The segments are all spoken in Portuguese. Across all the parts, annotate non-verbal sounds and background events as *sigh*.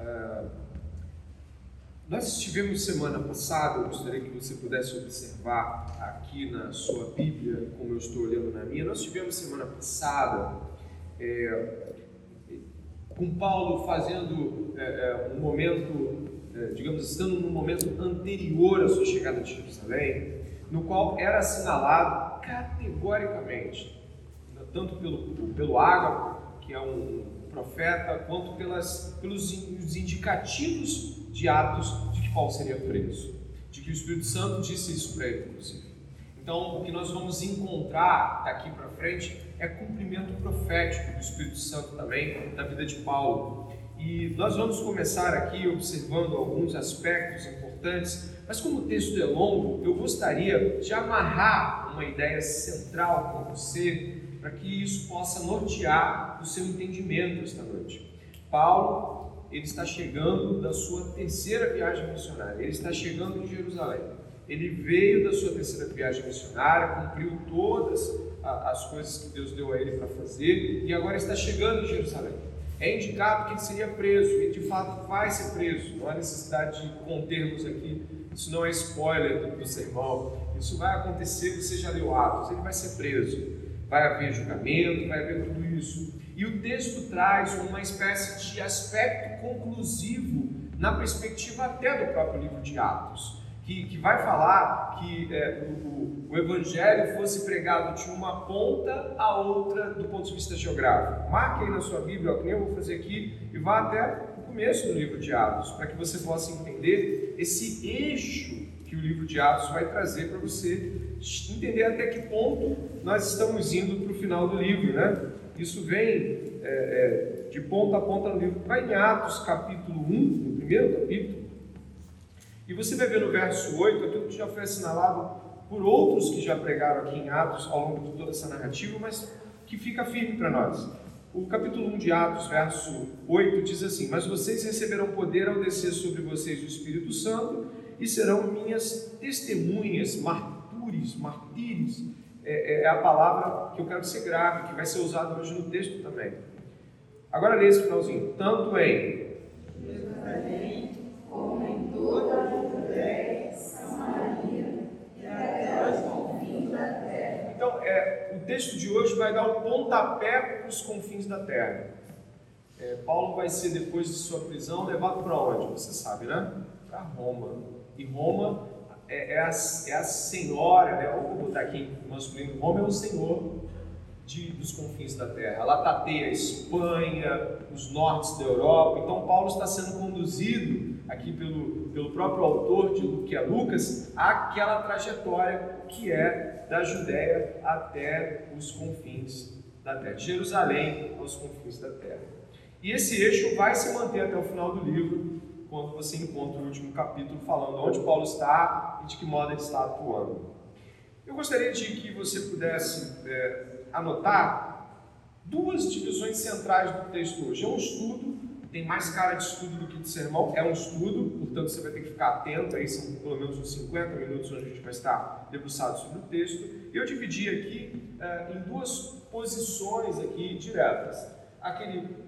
Uh, nós estivemos semana passada, eu gostaria que você pudesse observar aqui na sua Bíblia, como eu estou olhando na minha, nós tivemos semana passada é, com Paulo fazendo é, um momento, é, digamos, estando num momento anterior à sua chegada de Jerusalém, no qual era assinalado categoricamente, tanto pelo, pelo Ágabo, que é um profeta, quanto pelas, pelos indicativos de Atos de que Paulo seria preso, de que o Espírito Santo disse isso para ele, inclusive. Então, o que nós vamos encontrar daqui para frente é cumprimento profético do Espírito Santo também na vida de Paulo. E nós vamos começar aqui observando alguns aspectos importantes, mas como o texto é longo, eu gostaria de amarrar uma ideia central com você, para que isso possa nortear o seu entendimento esta noite. Paulo, ele está chegando da sua terceira viagem missionária, ele está chegando em Jerusalém. Ele veio da sua terceira viagem missionária, cumpriu todas as coisas que Deus deu a ele para fazer e agora está chegando em Jerusalém. É indicado que ele seria preso e de fato vai ser preso. Não há necessidade de contermos aqui. Isso não é spoiler do, do sermão. Isso vai acontecer. Você já leu Atos. Ele vai ser preso. Vai haver julgamento, vai haver tudo isso. E o texto traz uma espécie de aspecto conclusivo na perspectiva até do próprio livro de Atos que, que vai falar que é, o, o, evangelho fosse pregado de uma ponta a outra do ponto de vista geográfico. Marque aí na sua Bíblia, ó, que eu vou fazer aqui, e vá até o começo do livro de Atos, para que você possa entender esse eixo o livro de Atos vai trazer para você entender até que ponto nós estamos indo para o final do livro, né? Isso vem é, é, de ponta a ponta no livro. Vai em Atos capítulo 1, no primeiro capítulo, e você vai ver no verso 8 aquilo que já foi assinalado por outros que já pregaram aqui em Atos ao longo de toda essa narrativa, mas que fica firme para nós. O capítulo 1 de Atos, verso 8, diz assim: Mas vocês receberão poder ao descer sobre vocês o Espírito Santo e serão minhas testemunhas, martures, martírios. É, é, é a palavra que eu quero que você grave, que vai ser usada hoje no texto também. Agora lê esse finalzinho. Tanto em a Então, é, o texto de hoje vai dar o um pontapé para os confins da terra. É, Paulo vai ser, depois de sua prisão, levado para onde? Você sabe, né? Para Roma. E Roma é, é, a, é a senhora, né? vou botar aqui em masculino: Roma é o senhor de, dos confins da terra. Ela tateia a Espanha, os nortes da Europa. Então, Paulo está sendo conduzido aqui pelo, pelo próprio autor de que é Lucas, àquela trajetória que é da Judéia até os confins da terra, de Jerusalém aos confins da terra. E esse eixo vai se manter até o final do livro, quando você encontra o último capítulo falando onde Paulo está e de que modo ele está atuando. Eu gostaria de que você pudesse é, anotar duas divisões centrais do texto hoje. É um estudo tem mais cara de estudo do que de sermão, é um estudo, portanto você vai ter que ficar atento, aí são pelo menos uns 50 minutos onde a gente vai estar debruçado sobre o texto. Eu dividi aqui uh, em duas posições aqui diretas. Aquele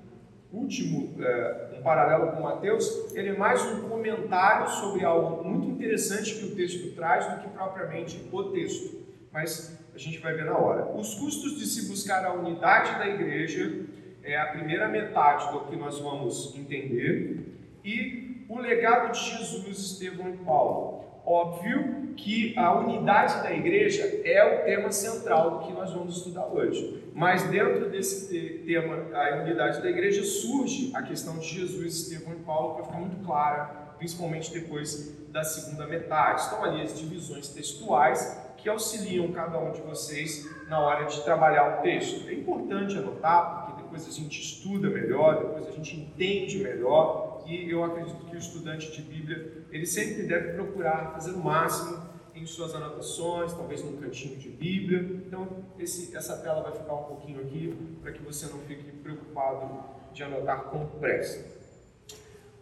último, uh, um paralelo com Mateus, ele é mais um comentário sobre algo muito interessante que o texto traz do que propriamente o texto. Mas a gente vai ver na hora. Os custos de se buscar a unidade da igreja é a primeira metade do que nós vamos entender, e o legado de Jesus, Estevão e Paulo. Óbvio que a unidade da igreja é o tema central do que nós vamos estudar hoje. Mas dentro desse tema, a unidade da igreja, surge a questão de Jesus, Estevão e Paulo, para ficar muito clara, principalmente depois da segunda metade. Estão ali as divisões textuais que auxiliam cada um de vocês na hora de trabalhar o texto. É importante anotar, porque depois a gente estuda melhor, depois a gente entende melhor, e eu acredito que o estudante de Bíblia, ele sempre deve procurar fazer o máximo em suas anotações, talvez num cantinho de Bíblia. Então, esse, essa tela vai ficar um pouquinho aqui para que você não fique preocupado de anotar com pressa.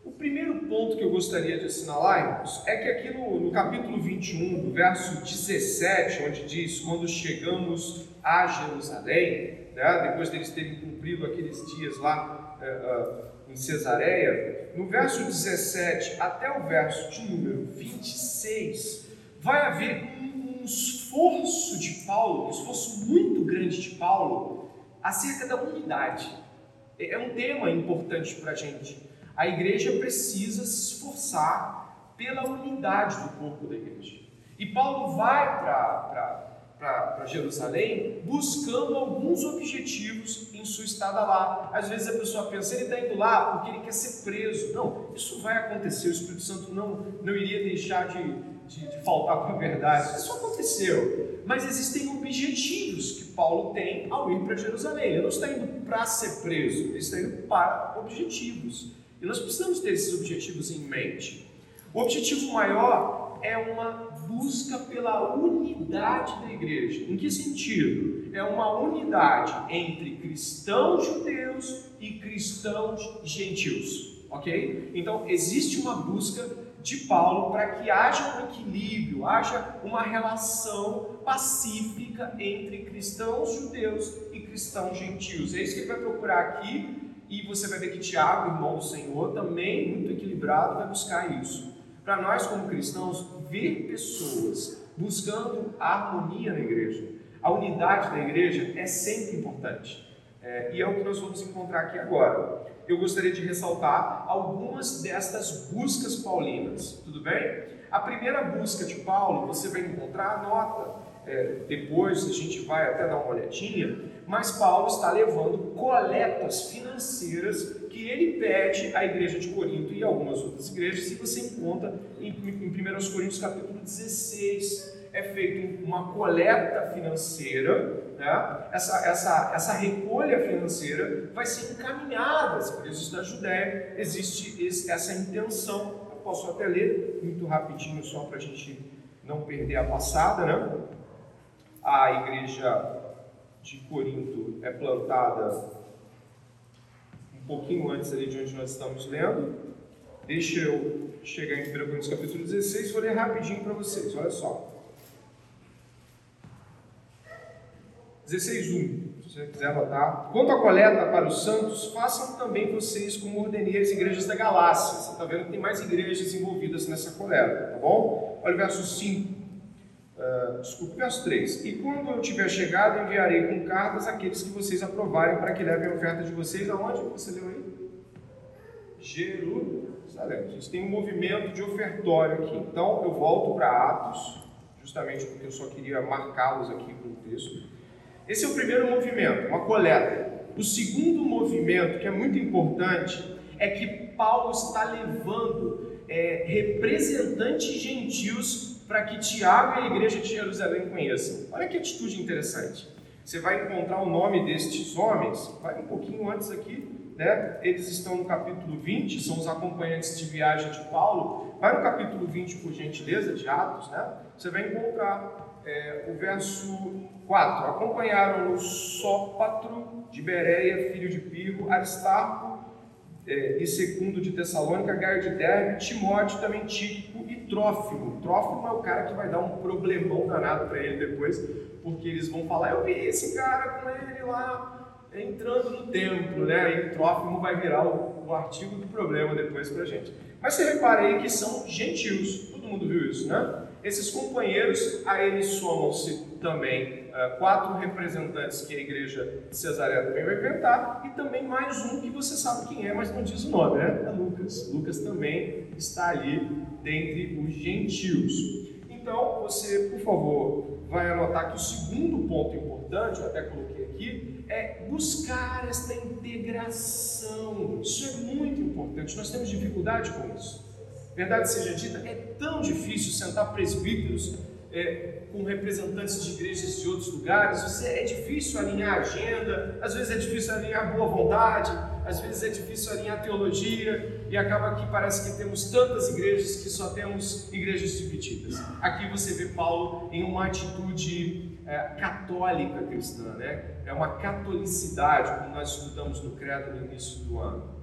O primeiro ponto que eu gostaria de assinalar, irmãos, é que aqui no, no capítulo 21, do verso 17, onde diz: Quando chegamos a Jerusalém, né, depois deles terem cumprido aqueles dias lá, é, é, Cesareia, no verso 17 até o verso de número 26, vai haver um, esforço de Paulo, um esforço muito grande de Paulo, acerca da unidade. É, é um tema importante para a gente. A igreja precisa se esforçar pela unidade do corpo da igreja. E Paulo vai para Jerusalém buscando alguns objetivos em sua estada lá. Às vezes a pessoa pensa, ele está indo lá porque ele quer ser preso. Não, isso vai acontecer, o Espírito Santo não, não iria deixar de, de, de faltar com a verdade. Isso aconteceu. Mas existem objetivos que Paulo tem ao ir para Jerusalém. Ele não está indo para ser preso, ele está indo para objetivos. E nós precisamos ter esses objetivos em mente. O objetivo maior é uma busca pela unidade da igreja. Em que sentido? É uma unidade entre cristãos judeus e cristãos gentios. Ok? Então, existe uma busca de Paulo para que haja um equilíbrio, haja uma relação pacífica entre cristãos judeus e cristãos gentios. É isso que ele vai procurar aqui, e você vai ver que Tiago, irmão do Senhor, também muito equilibrado, vai buscar isso. Para nós, como cristãos, ver pessoas buscando a harmonia na igreja, a unidade da igreja é sempre importante. É, e é o que nós vamos encontrar aqui agora. Eu gostaria de ressaltar algumas destas buscas paulinas, tudo bem? A primeira busca de Paulo, você vai encontrar, anota, é, depois a gente vai até dar uma olhadinha, mas Paulo está levando coletas financeiras que ele pede à igreja de Corinto e algumas outras igrejas, e você encontra em, em 1 Coríntios capítulo 16, é feita uma coleta financeira, né? essa, essa, essa recolha financeira vai ser encaminhada às igrejas da Judéia, existe esse, essa intenção, eu posso até ler muito rapidinho só para a gente não perder a passada, né? a igreja de Corinto é plantada pouquinho antes ali de onde nós estamos lendo. Deixa eu chegar em 1 Coríntios capítulo 16 e vou ler rapidinho para vocês, olha só. 16.1, se você quiser anotar. Quanto à coleta para os santos, façam também vocês como ordenei as igrejas da Galácia. Você está vendo que tem mais igrejas envolvidas nessa coleta, tá bom? Olha o verso 5. Uh, desculpe, verso 3. E quando eu tiver chegado, enviarei com cartas aqueles que vocês aprovarem para que levem a oferta de vocês aonde? Você leu aí? Jerusalém. A gente tem um movimento de ofertório aqui. Então eu volto para Atos, justamente porque eu só queria marcá-los aqui com o texto. Esse é o primeiro movimento, uma coleta. O segundo movimento, que é muito importante, é que Paulo está levando é, representantes gentios para que Tiago e a igreja de Jerusalém conheçam. Olha que atitude interessante. Você vai encontrar o nome destes homens, vai um pouquinho antes aqui, né? Eles estão no capítulo 20, são os acompanhantes de viagem de Paulo. Vai no capítulo 20, por gentileza, de Atos, né? Você vai encontrar é, o verso 4. Acompanharam o Sópatro de Bereia, filho de Pirro, Aristarco é, e Segundo de Tessalônica, Gaio de Derbe, Timóteo, também Tíquico Trófimo. Trófimo é o cara que vai dar um problemão danado para ele depois, porque eles vão falar: Eu vi esse cara com ele lá entrando no templo, né? E Trófimo vai virar o, o artigo do problema depois para gente. Mas você repara aí que são gentios, todo mundo viu isso, né? Esses companheiros, a eles somam-se também quatro representantes que a igreja de Cesareia também vai inventar, e também mais um que você sabe quem é, mas não diz o nome, né? É Lucas. Lucas também está ali dentre os gentios. Então, você, por favor, vai anotar que o segundo ponto importante, eu até coloquei aqui, é buscar esta integração. Isso é muito importante. Nós temos dificuldade com isso. Verdade seja dita, é tão difícil sentar presbíteros é, com representantes de igrejas de outros lugares, você, é difícil alinhar a agenda, às vezes é difícil alinhar boa vontade, às vezes é difícil alinhar teologia, e acaba que parece que temos tantas igrejas que só temos igrejas divididas. Aqui você vê Paulo em uma atitude é, católica cristã, né? é uma catolicidade, como nós estudamos no Credo no início do ano.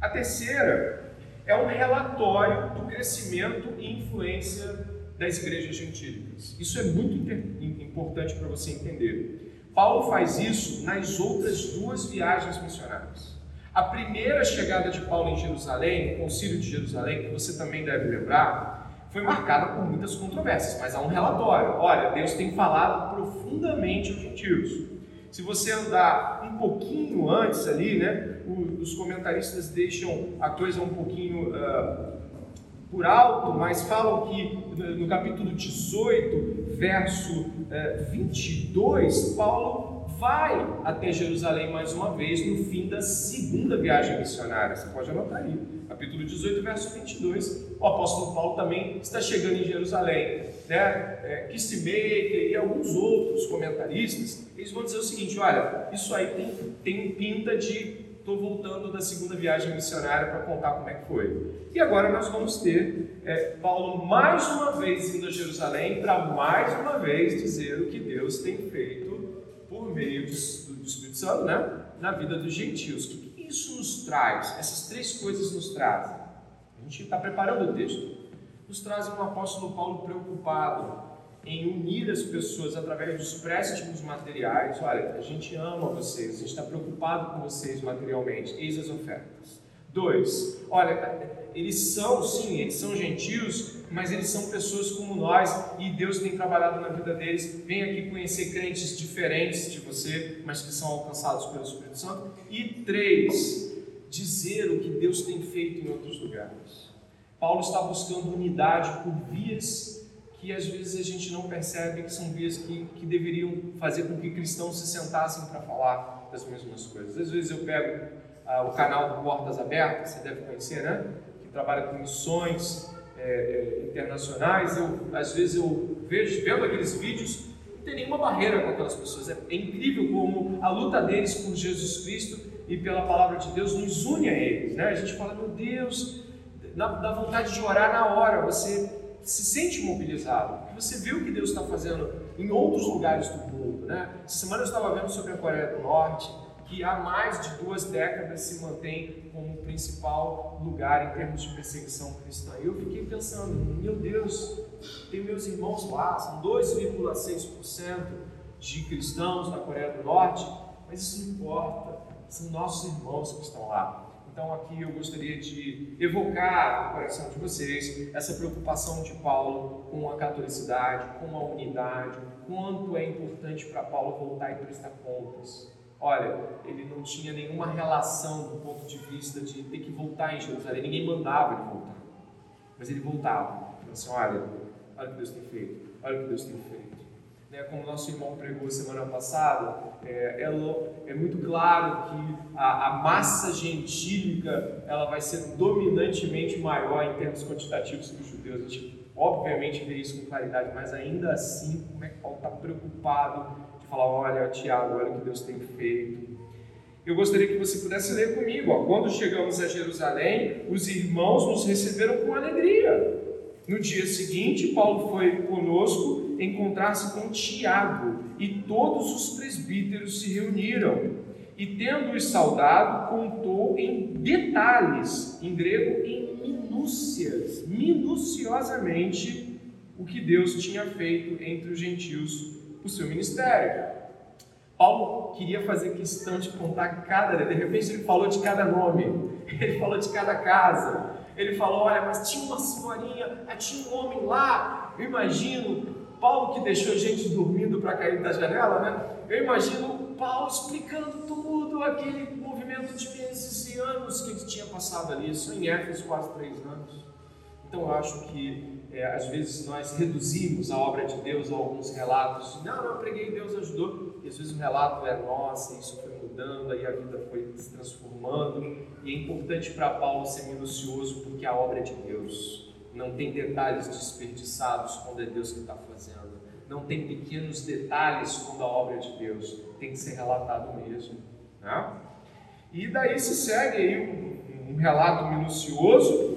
A terceira é um relatório do crescimento e influência das igrejas gentílicas. Isso é muito importante para você entender. Paulo faz isso nas outras duas viagens missionárias. A primeira chegada de Paulo em Jerusalém, o Concílio de Jerusalém, que você também deve lembrar, foi marcada por muitas controvérsias, mas há um relatório. Olha, Deus tem falado profundamente aos gentios. Se você andar um pouquinho antes ali, né, os comentaristas deixam a coisa um pouquinho uh, por alto, mas falam que no capítulo 18, verso uh, 22, Paulo vai até Jerusalém mais uma vez no fim da segunda viagem missionária. Você pode anotar aí. Capítulo 18, verso 22. O apóstolo Paulo também está chegando em Jerusalém. Né? É, Kissmaker e alguns outros comentaristas, eles vão dizer o seguinte: olha, isso aí tem, tem pinta de estou voltando da segunda viagem missionária para contar como é que foi. E agora nós vamos ter é, Paulo mais uma vez indo a Jerusalém para mais uma vez dizer o que Deus tem feito por meio do, do Espírito Santo, né? na vida dos gentios. O que, que isso nos traz? Essas três coisas nos trazem. A gente está preparando o texto. Nos trazem um apóstolo Paulo preocupado em unir as pessoas através dos préstimos materiais. Olha, a gente ama vocês, a gente está preocupado com vocês materialmente. Eis as ofertas. Dois, olha, eles são, sim, eles são gentios, mas eles são pessoas como nós e Deus tem trabalhado na vida deles. Vem aqui conhecer crentes diferentes de você, mas que são alcançados pelo Espírito Santo. E três, dizer o que Deus tem feito em outros lugares. Paulo está buscando unidade por vias que às vezes a gente não percebe que são vias que, que deveriam fazer com que cristãos se sentassem para falar das mesmas coisas. Às vezes eu pego ah, o canal do Portas Abertas, você deve conhecer, né? Que trabalha com missões é, é, internacionais. Eu, às vezes eu vejo, vendo aqueles vídeos, não tem nenhuma barreira com aquelas pessoas. É, é incrível como a luta deles por Jesus Cristo e pela palavra de Deus nos une a eles. Né? A gente fala, meu Deus, dá, dá vontade de orar na hora, você se sente mobilizado, você vê o que Deus está fazendo em outros lugares do mundo. Né? Essa semana eu estava vendo sobre a Coreia do Norte, que há mais de duas décadas se mantém como o principal lugar em termos de perseguição cristã. E eu fiquei pensando, meu Deus, tem meus irmãos lá, são 2,6% de cristãos na Coreia do Norte, mas isso não importa, são nossos irmãos que estão lá. Então, aqui eu gostaria de evocar no coração de vocês essa preocupação de Paulo com a catolicidade, com a unidade, quanto é importante para Paulo voltar e prestar contas Olha, ele não tinha nenhuma relação do ponto de vista de ter que voltar em Jerusalém. Ninguém mandava ele voltar. Mas ele voltava. Falando assim, olha, olha o que Deus tem feito. Olha o que Deus tem feito. Né, como nosso irmão pregou semana passada, é, é, é muito claro que a, a, massa gentílica ela vai ser dominantemente maior em termos quantitativos que os judeus. A gente obviamente vê isso com claridade, mas ainda assim, como é que Paulo está preocupado falar: olha, Tiago, olha o que Deus tem feito. Eu gostaria que você pudesse ler comigo. Ó. Quando chegamos a Jerusalém, os irmãos nos receberam com alegria. No dia seguinte, Paulo foi conosco encontrar-se com Tiago e todos os presbíteros se reuniram. E tendo-os saudado, contou em detalhes, em grego, em minúcias, minuciosamente, o que Deus tinha feito entre os gentios o seu ministério. Paulo queria fazer questão de contar cada, de repente ele falou de cada nome, *laughs* ele falou de cada casa, ele falou, olha, mas tinha uma senhorinha, tinha um homem lá, eu imagino, Paulo que deixou gente dormindo para cair da janela, né? Eu imagino Paulo explicando tudo, aquele movimento de meses e anos que ele tinha passado ali, só em Éfeso quase três anos. Então eu acho que é, às vezes nós reduzimos a obra de Deus a alguns relatos. Não, não, eu preguei, Deus ajudou. E às vezes o relato é nossa, isso foi mudando, aí a vida foi se transformando. E é importante para Paulo ser minucioso, porque a obra é de Deus. Não tem detalhes desperdiçados quando é Deus que está fazendo. Não tem pequenos detalhes quando a obra é de Deus. Tem que ser relatado mesmo. Né? E daí se segue aí um, um relato minucioso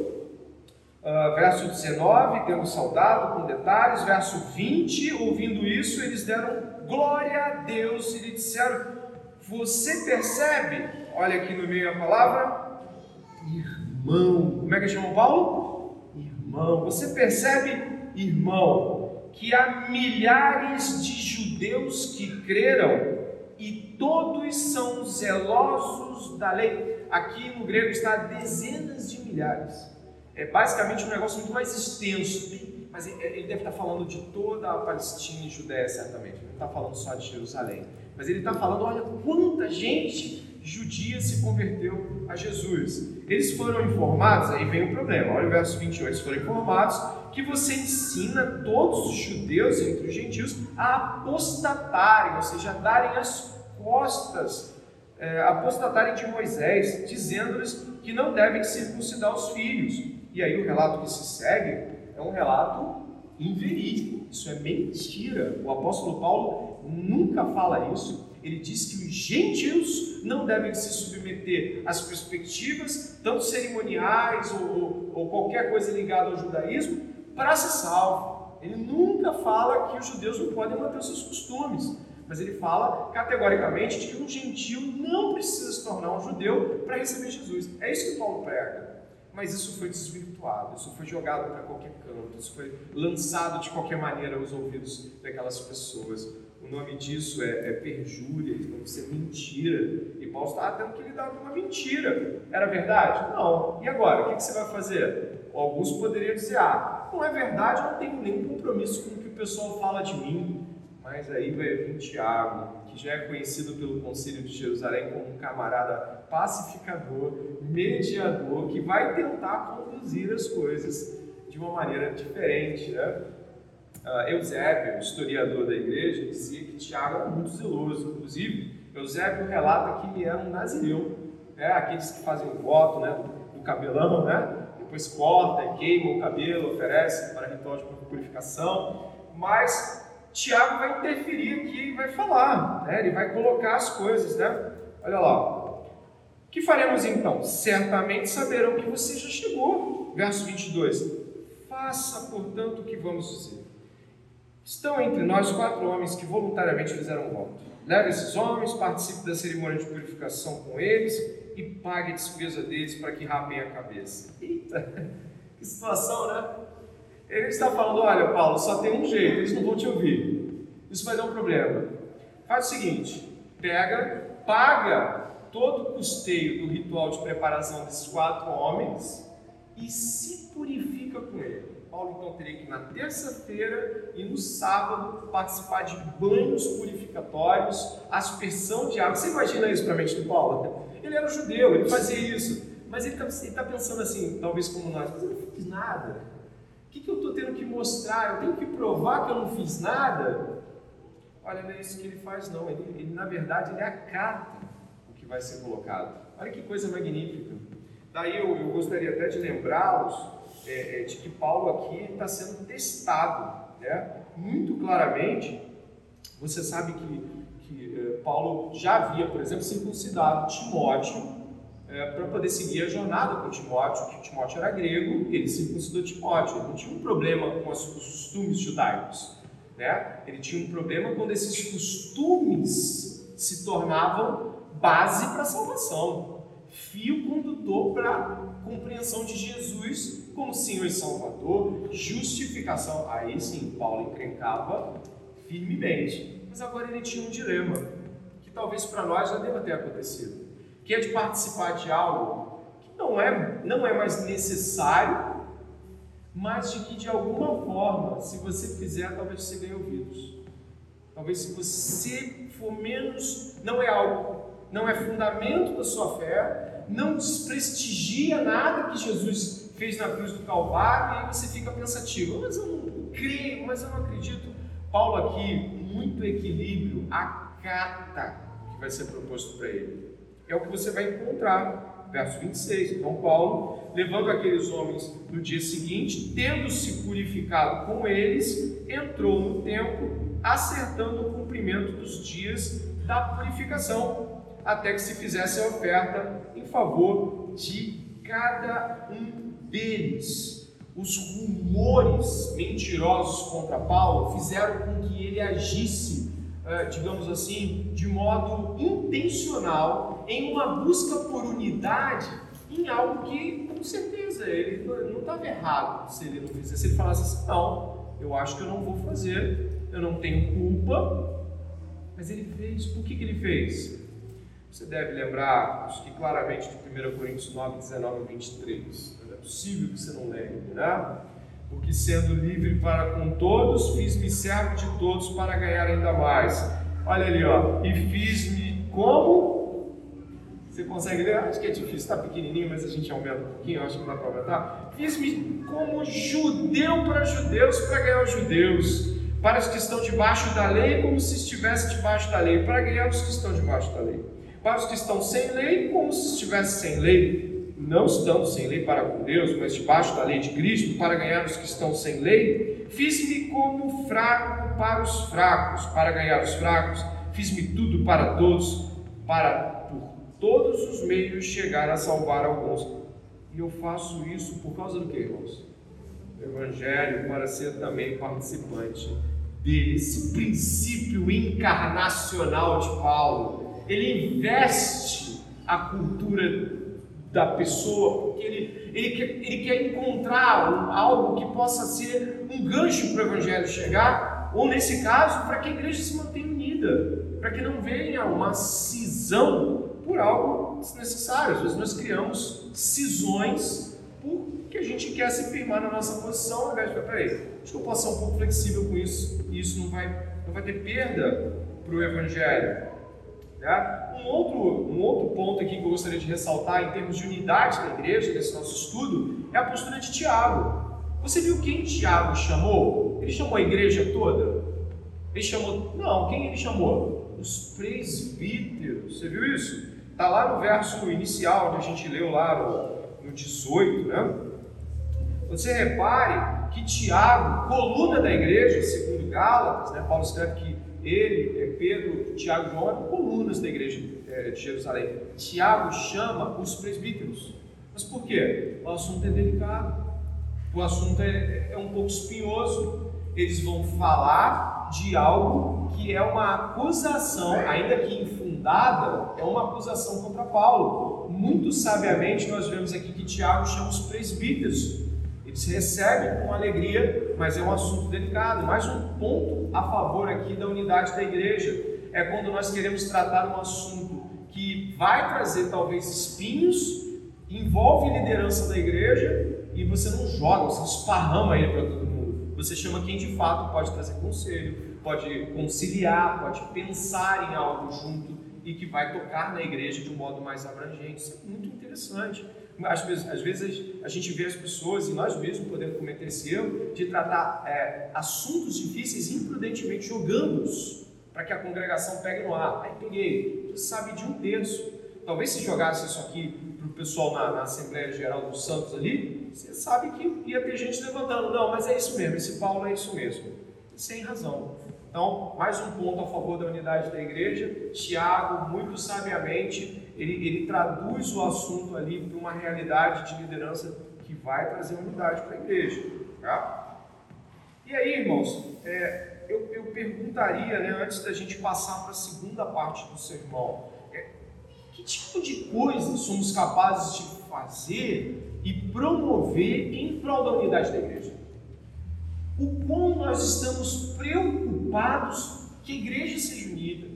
Uh, verso 19, tendo saudado com detalhes. Verso 20, ouvindo isso, eles deram glória a Deus e lhe disseram: Você percebe? Olha aqui no meio a palavra, irmão. Como é que chama Paulo? Irmão. Você percebe, irmão, que há milhares de judeus que creram e todos são zelosos da lei. Aqui no grego está dezenas de milhares. É basicamente um negócio muito mais extenso, mas ele deve estar falando de toda a Palestina e Judéia, certamente. Não está falando só de Jerusalém. Mas ele está falando, olha quanta gente judia se converteu a Jesus. Eles foram informados, aí vem o problema, olha o verso 28, eles foram informados que você ensina todos os judeus entre os gentios a apostatarem, ou seja, a darem as costas, é, apostatarem de Moisés, dizendo-lhes que não devem circuncidar os filhos. E aí o relato que se segue é um relato inverídico, isso é mentira. O apóstolo Paulo nunca fala isso. Ele diz que os gentios não devem se submeter às perspectivas, tanto cerimoniais ou, ou, ou qualquer coisa ligada ao judaísmo, para ser salvo. Ele nunca fala que os judeus não podem manter seus costumes, mas ele fala categoricamente de que um gentio não precisa se tornar um judeu para receber Jesus. É isso que Paulo prega. Mas isso foi desvirtuado, isso foi jogado para qualquer canto, isso foi lançado de qualquer maneira aos ouvidos daquelas pessoas. O nome disso é, é perjúria, isso é mentira. E Paulo estava tendo que lidar com uma mentira. Era verdade? Não. E agora? O que, que você vai fazer? Alguns poderiam dizer: ah, não é verdade, eu não tenho nenhum compromisso com o que o pessoal fala de mim. Mas aí vai vir Tiago, que já é conhecido pelo Conselho de Jerusalém como um camarada pacificador, mediador, que vai tentar conduzir as coisas de uma maneira diferente. Né? Uh, Eusébio, historiador da igreja, dizia que Tiago era muito zeloso. Inclusive, Eusébio relata que ele era um nazireu, né? aqueles que fazem o voto né? do, cabelão, né? depois corta queima o cabelo, oferece para ritual de purificação, mas Tiago vai interferir aqui e vai falar, né? ele vai colocar as coisas, né? Olha lá. Que faremos então? Certamente saberão que você já chegou. Verso 22. Faça, portanto, o que vamos dizer. Estão entre nós quatro homens que voluntariamente fizeram voto. Leve esses homens, participe da cerimônia de purificação com eles e pague a despesa deles para que rapem a cabeça. Eita, *laughs* que situação, né? Ele está falando: olha, Paulo, só tem um jeito, eles não vão te ouvir. Isso vai dar um problema. Faz o seguinte: pega, paga todo o custeio do ritual de preparação desses quatro homens e se purifica com ele. Paulo então teria que na terça-feira e no sábado participar de banhos purificatórios, aspersão de água. Você imagina isso para a mente do Paulo? Ele era judeu, ele fazia isso. Mas ele está tá pensando assim, talvez como nós, mas eu não fiz nada. O que, que eu estou tendo que mostrar? Eu tenho que provar que eu não fiz nada? Olha, não é isso que ele faz, não. Ele, ele na verdade, ele acata o que vai ser colocado. Olha que coisa magnífica. Daí eu, eu gostaria até de lembrá-los é, é, de que Paulo aqui está sendo testado. Né? Muito claramente, você sabe que, que é, Paulo já havia, por exemplo, circuncidado Timóteo é, para poder seguir a jornada com Timóteo, que Timóteo era grego, ele circuncidou Timóteo, ele não tinha um problema com os costumes judaicos, né? ele tinha um problema quando esses costumes se tornavam base para a salvação, fio condutor para a compreensão de Jesus como Senhor e Salvador, justificação. Aí sim, Paulo encrencava firmemente, mas agora ele tinha um dilema, que talvez para nós já deva ter acontecido que é de participar de algo que não é, não é mais necessário, mas de que de alguma forma, se você fizer, talvez você ganhe ouvidos. Talvez se você for menos, não é algo, não é fundamento da sua fé, não desprestigia nada que Jesus fez na cruz do Calvário, e aí você fica pensativo, mas eu não creio, mas eu não acredito. Paulo aqui, muito equilíbrio, acata o que vai ser proposto para ele é o que você vai encontrar. Verso 26. Então, Paulo, levando aqueles homens no dia seguinte, tendo-se purificado com eles, entrou no templo, acertando o cumprimento dos dias da purificação, até que se fizesse a oferta em favor de cada um deles. Os rumores mentirosos contra Paulo fizeram com que ele agisse é, digamos assim, de modo intencional em uma busca por unidade em algo que, com certeza, ele não estava errado se ele não fizesse. Se ele falasse assim, não, eu acho que eu não vou fazer, eu não tenho culpa, Mas ele fez, por que, que ele fez? Você deve lembrar, acho que claramente de 1 Coríntios 9, 19 a 23. Não é possível que você não lembre, né? Porque sendo livre para com todos, fiz-me servo de todos para ganhar ainda mais. Olha ali, ó. E fiz-me como? Você consegue ler? Acho que é difícil, está pequenininho, mas a gente aumenta um pouquinho, acho que dá para aumentar. Fiz-me como judeu para judeus, para ganhar os judeus. Para os que estão debaixo da lei, como se estivesse debaixo da lei, para ganhar os que estão debaixo da lei. Para os que estão sem lei, como se estivesse sem lei não estando sem lei para com Deus, mas debaixo da lei de Cristo, para ganhar os que estão sem lei, fiz-me como fraco para os fracos, para ganhar os fracos, fiz-me tudo para todos, para por todos os meios chegar a salvar alguns. E eu faço isso por causa do que, irmãos? Evangelho, para ser também participante dele. Esse princípio encarnacional de Paulo, ele investe a cultura da pessoa, porque ele, ele, quer, ele quer encontrar algo que possa ser um gancho para o Evangelho chegar, ou nesse caso, para que a igreja se mantenha unida, para que não venha uma cisão por algo desnecessário. Às vezes nós criamos cisões porque a gente quer se firmar na nossa posição, ao invés de, peraí, acho que eu posso ser um pouco flexível com isso, e isso não vai, não vai ter perda para o Evangelho. Né? Um, outro, um outro ponto aqui que eu gostaria de ressaltar em termos de unidade da igreja, desse nosso estudo, é a postura de Tiago. Você viu quem Tiago chamou? Ele chamou a igreja toda? Ele chamou. Não, quem ele chamou? Os presbíteros. Você viu isso? Está lá no verso inicial, onde a gente leu lá no, no 18, né? Você repare que Tiago, coluna da igreja, segundo Gálatas, né? Paulo escreve que ele, é Pedro, Tiago e João eram colunas da igreja é, de Jerusalém. Tiago chama os presbíteros. Mas por quê? O assunto é delicado, o assunto é, é um pouco espinhoso. Eles vão falar de algo que é uma acusação, ainda que infundada, é uma acusação contra Paulo. Muito sabiamente, nós vemos aqui que Tiago chama os presbíteros eles recebem com alegria, mas é um assunto delicado. Mais um ponto a favor aqui da unidade da igreja é quando nós queremos tratar um assunto que vai trazer talvez espinhos, envolve liderança da igreja e você não joga, você esparrama ele para todo mundo. Você chama quem de fato pode trazer conselho, pode conciliar, pode pensar em algo junto e que vai tocar na igreja de um modo mais abrangente. Isso é muito interessante. Às vezes, às vezes a gente vê as pessoas, e nós mesmos podemos cometer esse erro, de tratar é, assuntos difíceis imprudentemente jogando-os para que a congregação pegue no ar. Aí peguei, você sabe de um terço. Talvez se jogasse isso aqui para o pessoal na, na, Assembleia Geral dos Santos ali, você sabe que ia ter gente levantando. Não, mas é isso mesmo, esse Paulo é isso mesmo. Sem razão. Então, mais um ponto a favor da unidade da igreja. Tiago, muito sabiamente, ele, ele traduz o assunto ali para uma realidade de liderança que vai trazer unidade para a igreja. Tá? E aí, irmãos, é, eu, eu, perguntaria, né, antes da gente passar para a segunda parte do sermão, é, que tipo de coisa somos capazes de fazer e promover em prol da unidade da igreja? O quão nós estamos preocupados que a igreja seja unida,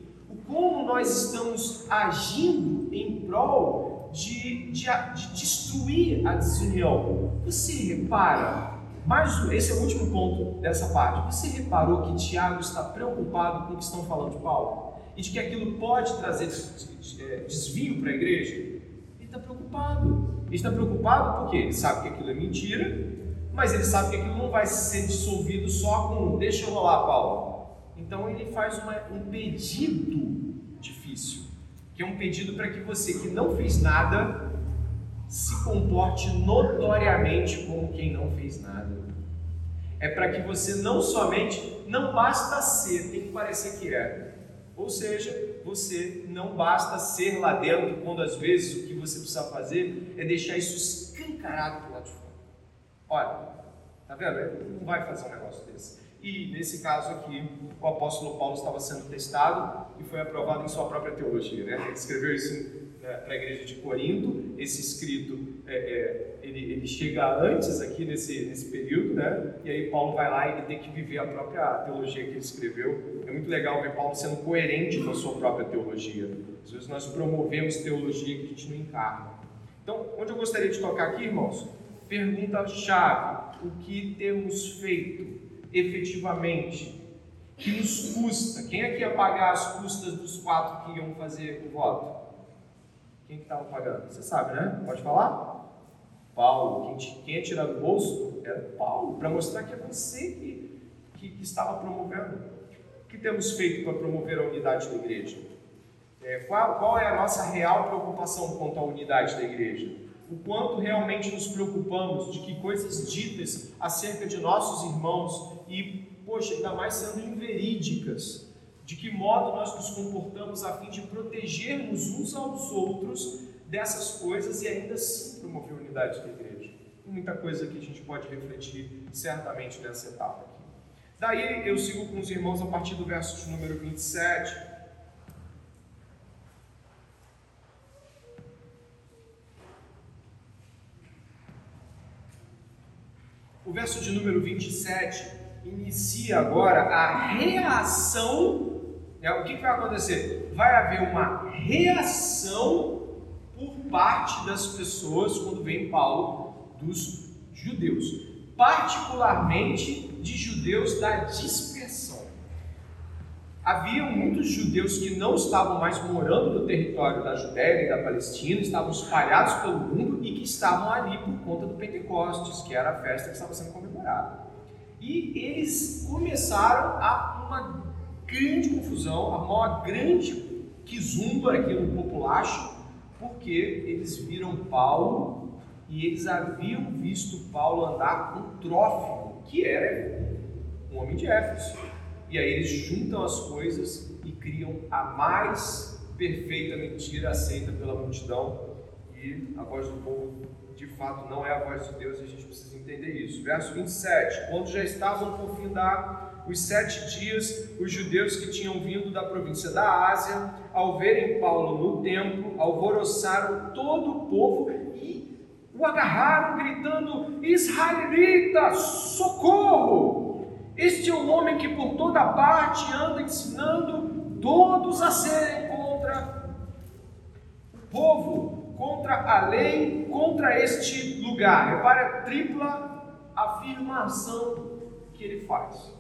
como nós estamos agindo em prol de, de, de destruir a desunião. Você repara, mas esse é o último ponto dessa parte. Você reparou que Tiago está preocupado com o que estão falando de Paulo? E de que aquilo pode trazer é, desvio para a igreja? Ele está preocupado. Ele está preocupado porque ele sabe que aquilo é mentira, mas ele sabe que aquilo não vai ser dissolvido só com deixa eu rolar, Paulo. Então ele faz uma, um pedido difícil, que é um pedido para que você que não fez nada se comporte notoriamente como quem não fez nada. É para que você não somente, não basta ser, tem que parecer que é. Ou seja, você não basta ser lá dentro, quando às vezes o que você precisa fazer é deixar isso escancarado para lado de fora. Olha, tá vendo? Não vai fazer um negócio desse. E nesse caso aqui, o apóstolo Paulo estava sendo testado e foi aprovado em sua própria teologia. Né? Ele escreveu isso né, para a igreja de Corinto. Esse escrito é, é, ele, ele, chega antes aqui nesse, nesse período, né? E aí Paulo vai lá e ele tem que viver a própria teologia que ele escreveu. É muito legal ver Paulo sendo coerente com a sua própria teologia. Às vezes nós promovemos teologia que a gente não encarna. Então, onde eu gostaria de tocar aqui, irmãos? Pergunta-chave: o que temos feito efetivamente? Que nos custa? Quem é que ia pagar as custas dos quatro que iam fazer o voto? Quem que estava pagando? Você sabe, né? Pode falar? Paulo. Quem, quem ia tirar do bolso era Paulo, para mostrar que é você que, que, que, estava promovendo. O que temos feito para promover a unidade da igreja? É, qual, qual é a nossa real preocupação quanto à unidade da igreja? O quanto realmente nos preocupamos de que coisas ditas acerca de nossos irmãos e, poxa, ainda mais sendo inverídicas, de que modo nós nos comportamos a fim de protegermos uns aos outros dessas coisas e ainda assim promover a unidade da igreja. Muita coisa que a gente pode refletir certamente nessa etapa aqui. Daí eu sigo com os irmãos a partir do verso de número 27. O verso de número 27 inicia agora a reação é, o que, que vai acontecer? Vai haver uma reação por parte das pessoas quando vem Paulo dos judeus, particularmente de judeus da dispersão. Havia muitos judeus que não estavam mais morando no território da Judéia e da Palestina, estavam espalhados pelo mundo e que estavam ali por conta do Pentecostes, que era a festa que estava sendo comemorada. E eles começaram a uma grande confusão, a maior grande quizumba aqui no populacho, porque eles viram Paulo e eles haviam visto Paulo andar com Trófimo, que era um homem de Éfeso. E aí eles juntam as coisas e criam a mais perfeita mentira aceita pela multidão. E a voz do povo, de fato, não é a voz de Deus e a gente precisa entender isso. Verso 27. Quando já estavam por fim da os sete dias, os judeus que tinham vindo da província da Ásia, ao verem Paulo no templo, alvoroçaram todo o povo e o agarraram, gritando: Israelita, socorro! Este é o homem que por toda parte anda ensinando todos a serem contra o povo, contra a lei, contra este lugar. Repare a tripla afirmação que ele faz.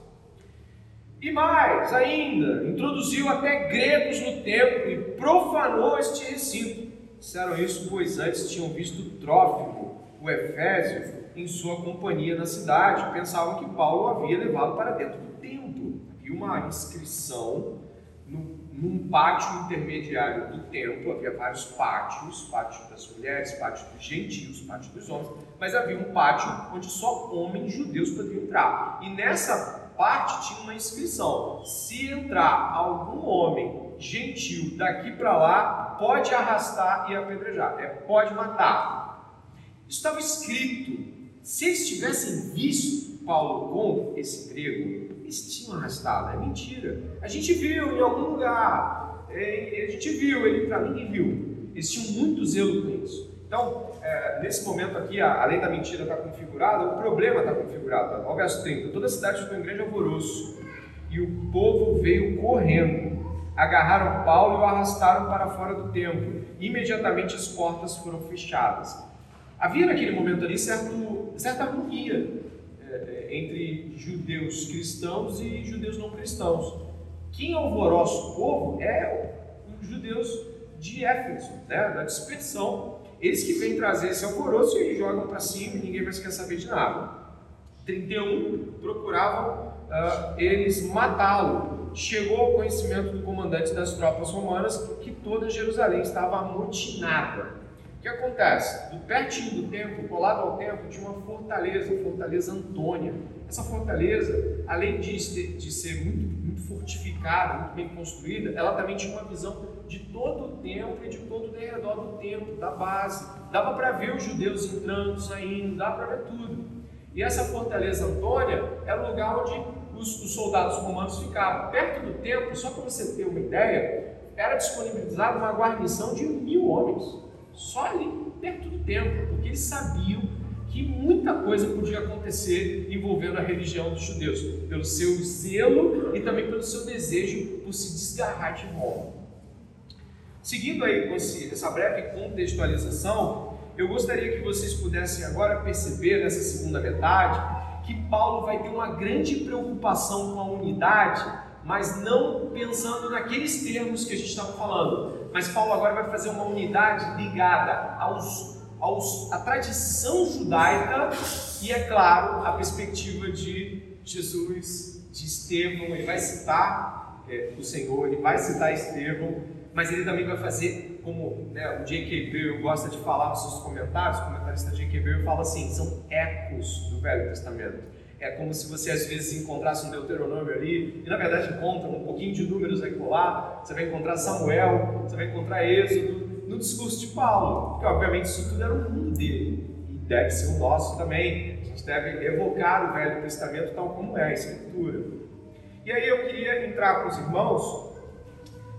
E mais ainda, introduziu até gregos no templo e profanou este recinto. Disseram isso, pois antes tinham visto Trófimo, o Efésio, em sua companhia na cidade. Pensavam que Paulo havia levado para dentro do templo. Havia uma inscrição no, num pátio intermediário do templo. Havia vários pátios: pátio das mulheres, pátio dos gentios, pátio dos homens. Mas havia um pátio onde só homens judeus podiam entrar. E nessa parte tinha uma inscrição: se entrar algum homem gentil daqui para lá, pode arrastar e apedrejar, é, pode matar. Estava escrito. Se eles tivessem visto Paulo com esse grego, eles tinham arrastado. É mentira. A gente viu em algum lugar, é, a gente viu ele para ninguém viu. Eles tinham muito zelo com isso. Então, é, nesse momento aqui, a, lei da mentira está configurada, o problema está configurado. Olha o verso 30. Toda a cidade ficou em grande alvoroço e o povo veio correndo. Agarraram Paulo e o arrastaram para fora do templo. Imediatamente as portas foram fechadas. Havia naquele momento ali certo, certa harmonia é, é entre judeus cristãos e judeus não cristãos. Quem alvoroça o povo é os judeus de Éfeso, né, da dispersão eles que vêm trazer esse alvoroço e jogam para cima e ninguém mais quer saber de nada. 31 procuravam uh, eles matá-lo. Chegou ao conhecimento do comandante das tropas romanas que toda Jerusalém estava amotinada. Que acontece? Do pertinho do templo, colado ao templo, tinha uma fortaleza, a fortaleza Antônia. Essa fortaleza, além de, de ser muito, muito fortificada, muito bem construída, ela também tinha uma visão de todo o templo e de todo o derredor do templo, da base. Dava para ver os judeus entrando, saindo, dava para ver tudo. E essa fortaleza Antônia era o lugar onde os, os soldados romanos ficavam. Perto do templo, só para você ter uma ideia, era disponibilizada uma guarnição de mil homens, só ali perto do templo, porque eles sabiam que muita coisa podia acontecer envolvendo a religião dos judeus, pelo seu zelo e também pelo seu desejo por se desgarrar de Roma. Seguindo aí com essa breve contextualização, eu gostaria que vocês pudessem agora perceber nessa segunda metade que Paulo vai ter uma grande preocupação com a unidade, mas não pensando naqueles termos que a gente estava falando. Mas Paulo agora vai fazer uma unidade ligada aos aos, a tradição judaica e, é claro, a perspectiva de Jesus, de Estevão. Ele vai citar é, o Senhor, ele vai citar Estevão, mas ele também vai fazer, como né, o J.K. Beale gosta de falar nos seus comentários, o comentarista J.K. Beale fala assim: são ecos do Velho Testamento. É como se você às vezes encontrasse um Deuteronômio ali, e na verdade encontra um pouquinho de números aí lá, você vai encontrar Samuel, você vai encontrar Êxodo, no discurso de Paulo, porque obviamente isso tudo era o mundo dele e deve ser o nosso também. A gente deve evocar o Velho Testamento tal como é a Escritura. E aí eu queria entrar com os irmãos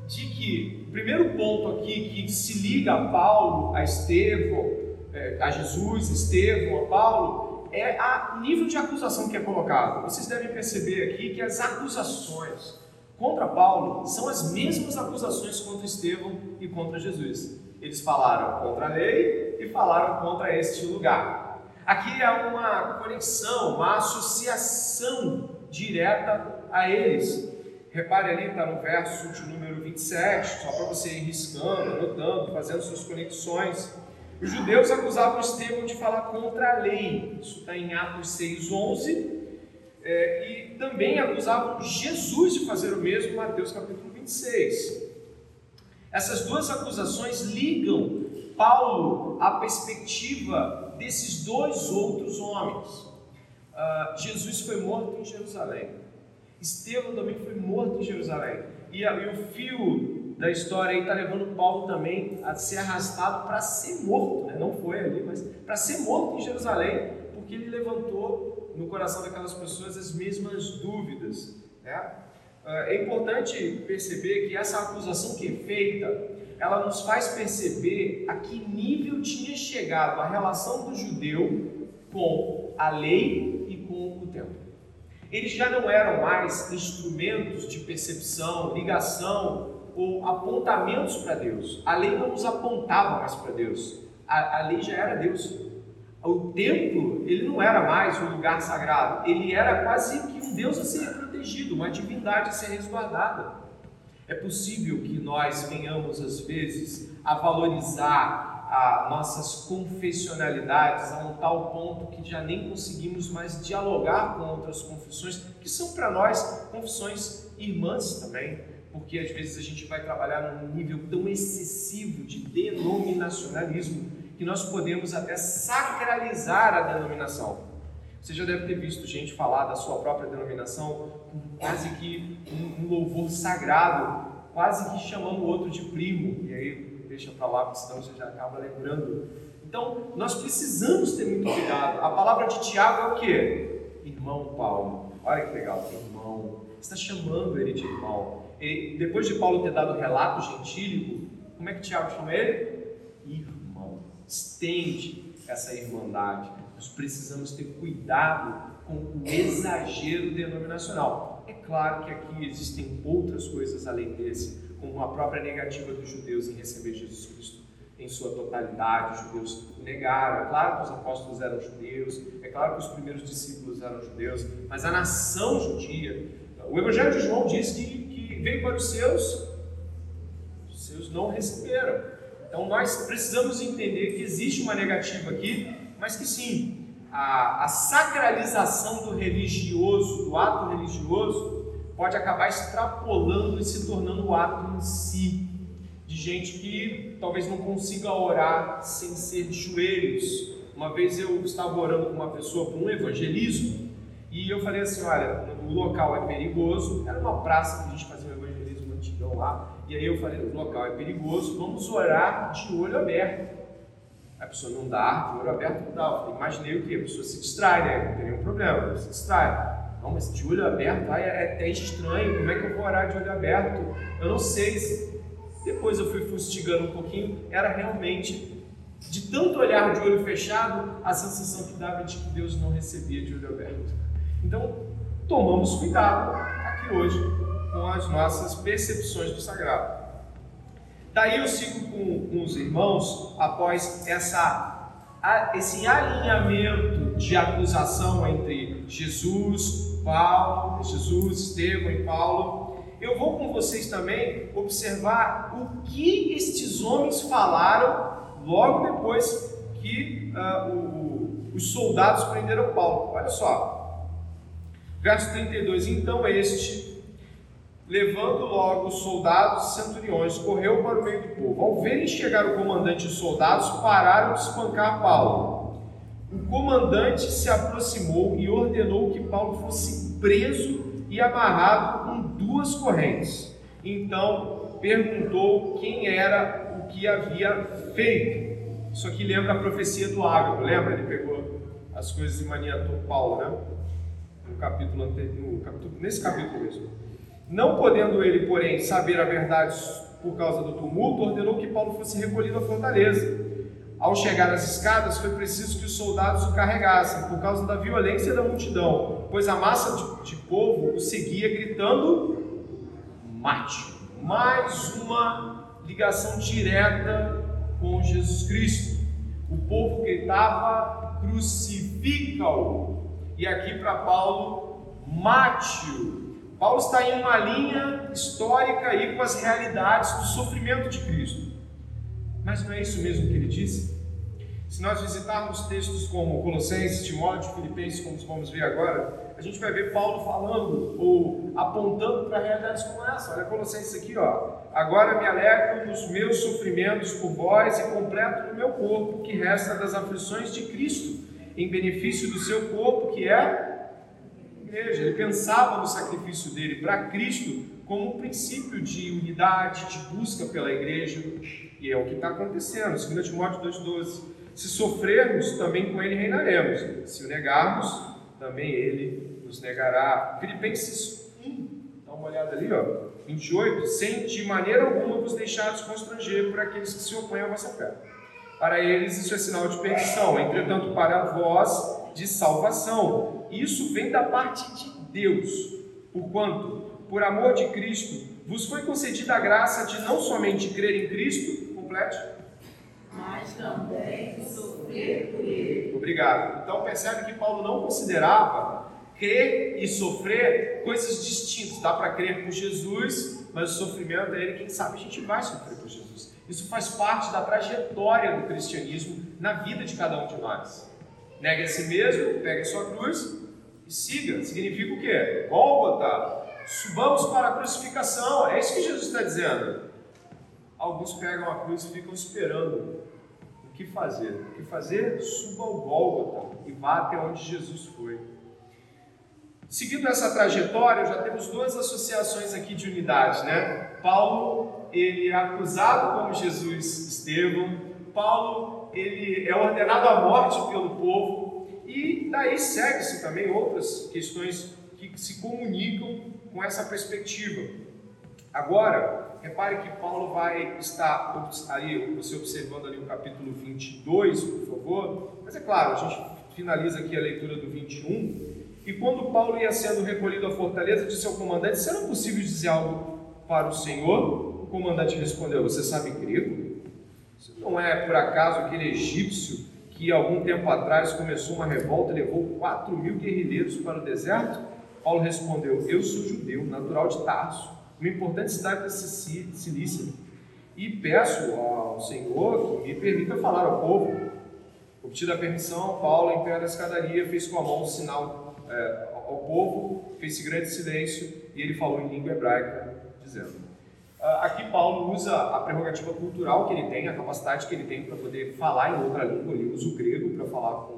de que o primeiro ponto aqui que se liga a Paulo, a Estevão, é, a Jesus, Estevão, a Paulo, é o nível de acusação que é colocado. Vocês devem perceber aqui que as acusações contra Paulo são as mesmas acusações contra Estevão e contra Jesus. Eles falaram contra a lei e falaram contra este lugar. Aqui há uma conexão, uma associação direta a eles. Repare ali, está no verso de número 27, só para você ir riscando, anotando, fazendo suas conexões. Os judeus acusavam Estevão de falar contra a lei, isso está em Atos 6,11 é, e também acusavam Jesus de fazer o mesmo, Mateus capítulo 26. Essas duas acusações ligam Paulo à perspectiva desses dois outros homens. Uh, Jesus foi morto em Jerusalém. Estevão também foi morto em Jerusalém. E, e o fio da história está levando Paulo também a ser arrastado para ser morto. Né? Não foi ali, mas para ser morto em Jerusalém, porque ele levantou no coração daquelas pessoas as mesmas dúvidas. Né? Ah, é importante perceber que essa acusação que é feita, ela nos faz perceber a que nível tinha chegado a relação do judeu com a lei e com o templo. Eles já não eram mais instrumentos de percepção, ligação ou apontamentos para Deus. A lei não os apontava mais para Deus. A, a lei já era Deus o templo, ele não era mais um lugar sagrado, ele era quase que um Deus a ser protegido, uma divindade a ser resguardada. É possível que nós venhamos, às vezes, a valorizar a nossas confessionalidades a um tal ponto que já nem conseguimos mais dialogar com outras confissões, que são para nós confissões irmãs também, porque às vezes a gente vai trabalhar num nível tão excessivo de denominacionalismo que nós podemos até sacralizar a denominação. Você já deve ter visto gente falar da sua própria denominação com quase que um, um louvor sagrado, quase que chamando o outro de primo, e aí deixa para lá, porque senão você já acaba lembrando. Então, nós precisamos ter muito cuidado. A palavra de Tiago é o quê? Irmão Paulo. Olha que legal, irmão. Você está chamando ele de irmão. Depois de Paulo ter dado o relato gentílico, como é que Tiago chama ele? Irmão estende essa irmandade. Nós precisamos ter cuidado com o exagero denominacional. É claro que aqui existem outras coisas além desse, como a própria negativa dos judeus em receber Jesus Cristo em sua totalidade. Os judeus negaram. É claro que os apóstolos eram judeus, é claro que os primeiros discípulos eram judeus, mas a nação judia. O Evangelho de João diz que, veio para os seus, os seus não receberam. Então nós precisamos entender que existe uma negativa aqui, mas que sim, a, a sacralização do religioso, do ato religioso, pode acabar extrapolando e se tornando o ato em si. De gente que talvez não consiga orar sem ser de joelhos. Uma vez eu estava orando com uma pessoa para um evangelismo e eu falei assim: olha, o local é perigoso. Era uma praça que a gente fazia lá. E aí eu falei, o local é perigoso, vamos orar de olho aberto. A pessoa não dá, de olho aberto não dá. Eu imaginei o quê? A pessoa se distrai, né? Não tem nenhum problema, se distrai. Não, mas de olho aberto ai, é até estranho, como é que eu vou orar de olho aberto? Eu não sei se, Depois eu fui fustigando um pouquinho, era realmente de tanto olhar de olho fechado, a sensação que dava de que Deus não recebia de olho aberto. Então, tomamos cuidado aqui hoje com as nossas percepções do sagrado. Daí eu sigo com, com os irmãos após essa, esse alinhamento de acusação entre Jesus, Paulo, Jesus, Estevão e Paulo. Eu vou com vocês também observar o que estes homens falaram logo depois que uh, o, os soldados prenderam Paulo. Olha só, verso 32: Então este, levando logo os soldados e centuriões, correu para o meio do povo. Ao verem chegar o comandante e os soldados, pararam de espancar Paulo. O comandante se aproximou e ordenou que Paulo fosse preso e amarrado com duas correntes. Então perguntou quem era o que havia feito. Isso aqui lembra a profecia do Ágapo, lembra? Ele pegou as coisas e maniatou Paulo, né? No capítulo anterior, capítulo, nesse capítulo mesmo. Não podendo ele, porém, saber a verdade por causa do tumulto, ordenou que Paulo fosse recolhido à fortaleza. Ao chegar às escadas, foi preciso que os soldados o carregassem, por causa da violência da multidão, pois a massa de, de povo o seguia gritando: mate. Mais uma ligação direta com Jesus Cristo. O povo gritava: crucifica-o. E aqui para Paulo, mate-o. Paulo está em uma linha histórica aí com as realidades do sofrimento de Cristo. Mas não é isso mesmo que ele disse? Se nós visitarmos textos como Colossenses, Timóteo, Filipenses, como vamos ver agora, a gente vai ver Paulo falando ou apontando para realidades como essa. Olha Colossenses aqui, ó. Agora me alegro dos meus sofrimentos por vós e completo no meu corpo, que resta das aflições de Cristo, em benefício do seu corpo, que é igreja. Ele pensava no sacrifício dele para Cristo como um princípio de unidade, de busca pela igreja, e é o que está acontecendo. 2 Timóteo 2,12. Se sofrermos, também com ele reinaremos. Se o negarmos, também ele nos negará. Filipenses 1, dá uma olhada ali, ó. 28. Sem de maneira alguma vos deixados constranger por aqueles que se opõem à vossa fé. Para eles isso é sinal de perdição, entretanto para vós de salvação. Isso vem da parte de Deus, porquanto, por amor de Cristo, vos foi concedida a graça de não somente crer em Cristo, complete, mas também sofrer por ele. Obrigado. Então percebe que Paulo não considerava crer e sofrer coisas distintas. Dá para crer por Jesus, mas o sofrimento é ele, quem sabe a gente vai sofrer por Jesus. Isso faz parte da trajetória do cristianismo na vida de cada um de nós. Negue a si mesmo, pegue a sua cruz e siga. Significa o quê? Gólgota. Subamos para a crucificação. É isso que Jesus está dizendo. Alguns pegam a cruz e ficam esperando o que fazer. O que fazer? Suba ao Gólgota e vá até onde Jesus foi. Seguindo essa trajetória, já temos duas associações aqui de unidade, né? Paulo, ele é acusado como Jesus Estevão. Paulo, ele é ordenado à morte pelo povo. E daí segue-se também outras questões que se comunicam com essa perspectiva. Agora, repare que Paulo vai estar ali, você observando ali o capítulo 22, por favor. Mas é claro, a gente finaliza aqui a leitura do 21. E quando Paulo ia sendo recolhido à fortaleza, disse ao comandante: Será possível dizer algo para o Senhor? O comandante respondeu: Você sabe grego? Não é por acaso aquele egípcio que algum tempo atrás começou uma revolta e levou 4 mil guerrilheiros para o deserto? Paulo respondeu: Eu sou judeu, natural de Tarso, uma importante cidade da Cilícia, e peço ao Senhor que me permita falar ao povo. Obtida a permissão, Paulo, em pé da escadaria, fez com a mão um sinal é, ao povo, fez grande silêncio e ele falou em língua hebraica, dizendo: Aqui Paulo usa a prerrogativa cultural que ele tem, a capacidade que ele tem para poder falar em outra língua. Ele usa o grego para falar com,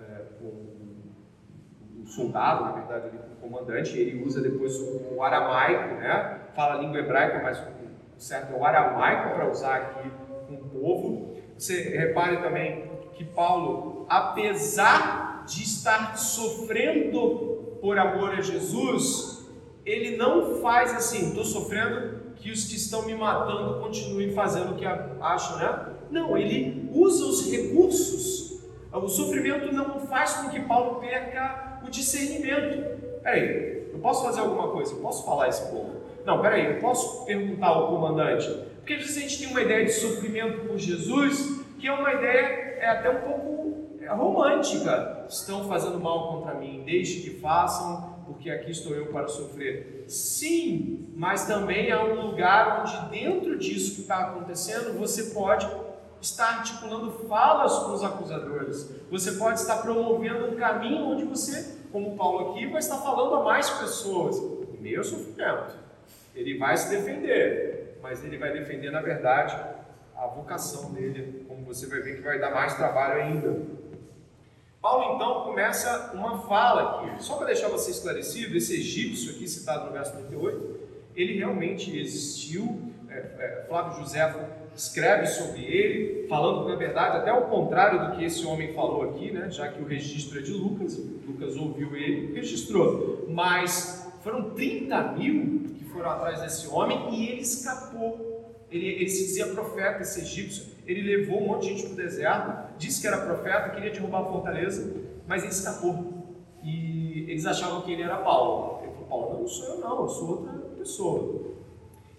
é, com, o soldado, na verdade, com o comandante. Ele usa depois o, o aramaico, né? fala a língua hebraica, mas o certo é o aramaico para usar aqui com o povo. Você repare também que Paulo, apesar de estar sofrendo por amor a Jesus, ele não faz assim, estou sofrendo, que os que estão me matando continuem fazendo o que acham, né? Não, ele usa os recursos. O sofrimento não faz com que Paulo perca o discernimento. Peraí, eu posso fazer alguma coisa? Eu posso falar esse povo? Não, peraí, eu posso perguntar ao comandante? Porque às vezes a gente tem uma ideia de sofrimento por Jesus que é uma ideia é até um pouco é, romântica. Estão fazendo mal contra mim, deixe que façam, porque aqui estou eu para sofrer. Sim, mas também há um lugar onde, dentro disso que está acontecendo, você pode estar articulando falas com os acusadores. Você pode estar promovendo um caminho onde você, como Paulo aqui, vai estar falando a mais pessoas. Meu sofrimento. Ele vai se defender, mas ele vai defender, na verdade, a vocação dele, como você vai ver que vai dar mais trabalho ainda. Paulo então começa uma fala aqui, só para deixar você esclarecido, esse egípcio aqui citado no verso 38, ele realmente existiu, é, é, Flávio José escreve sobre ele, falando na verdade até ao contrário do que esse homem falou aqui, né, já que o registro é de Lucas, Lucas ouviu ele registrou, mas foram 30 mil que foram atrás desse homem e ele escapou. Ele, ele se dizia profeta, esse egípcio, ele levou um monte de gente para o deserto, disse que era profeta, queria derrubar a fortaleza, mas ele escapou. E eles achavam que ele era Paulo. Ele falou: Paulo, não sou eu, não, eu sou outra pessoa.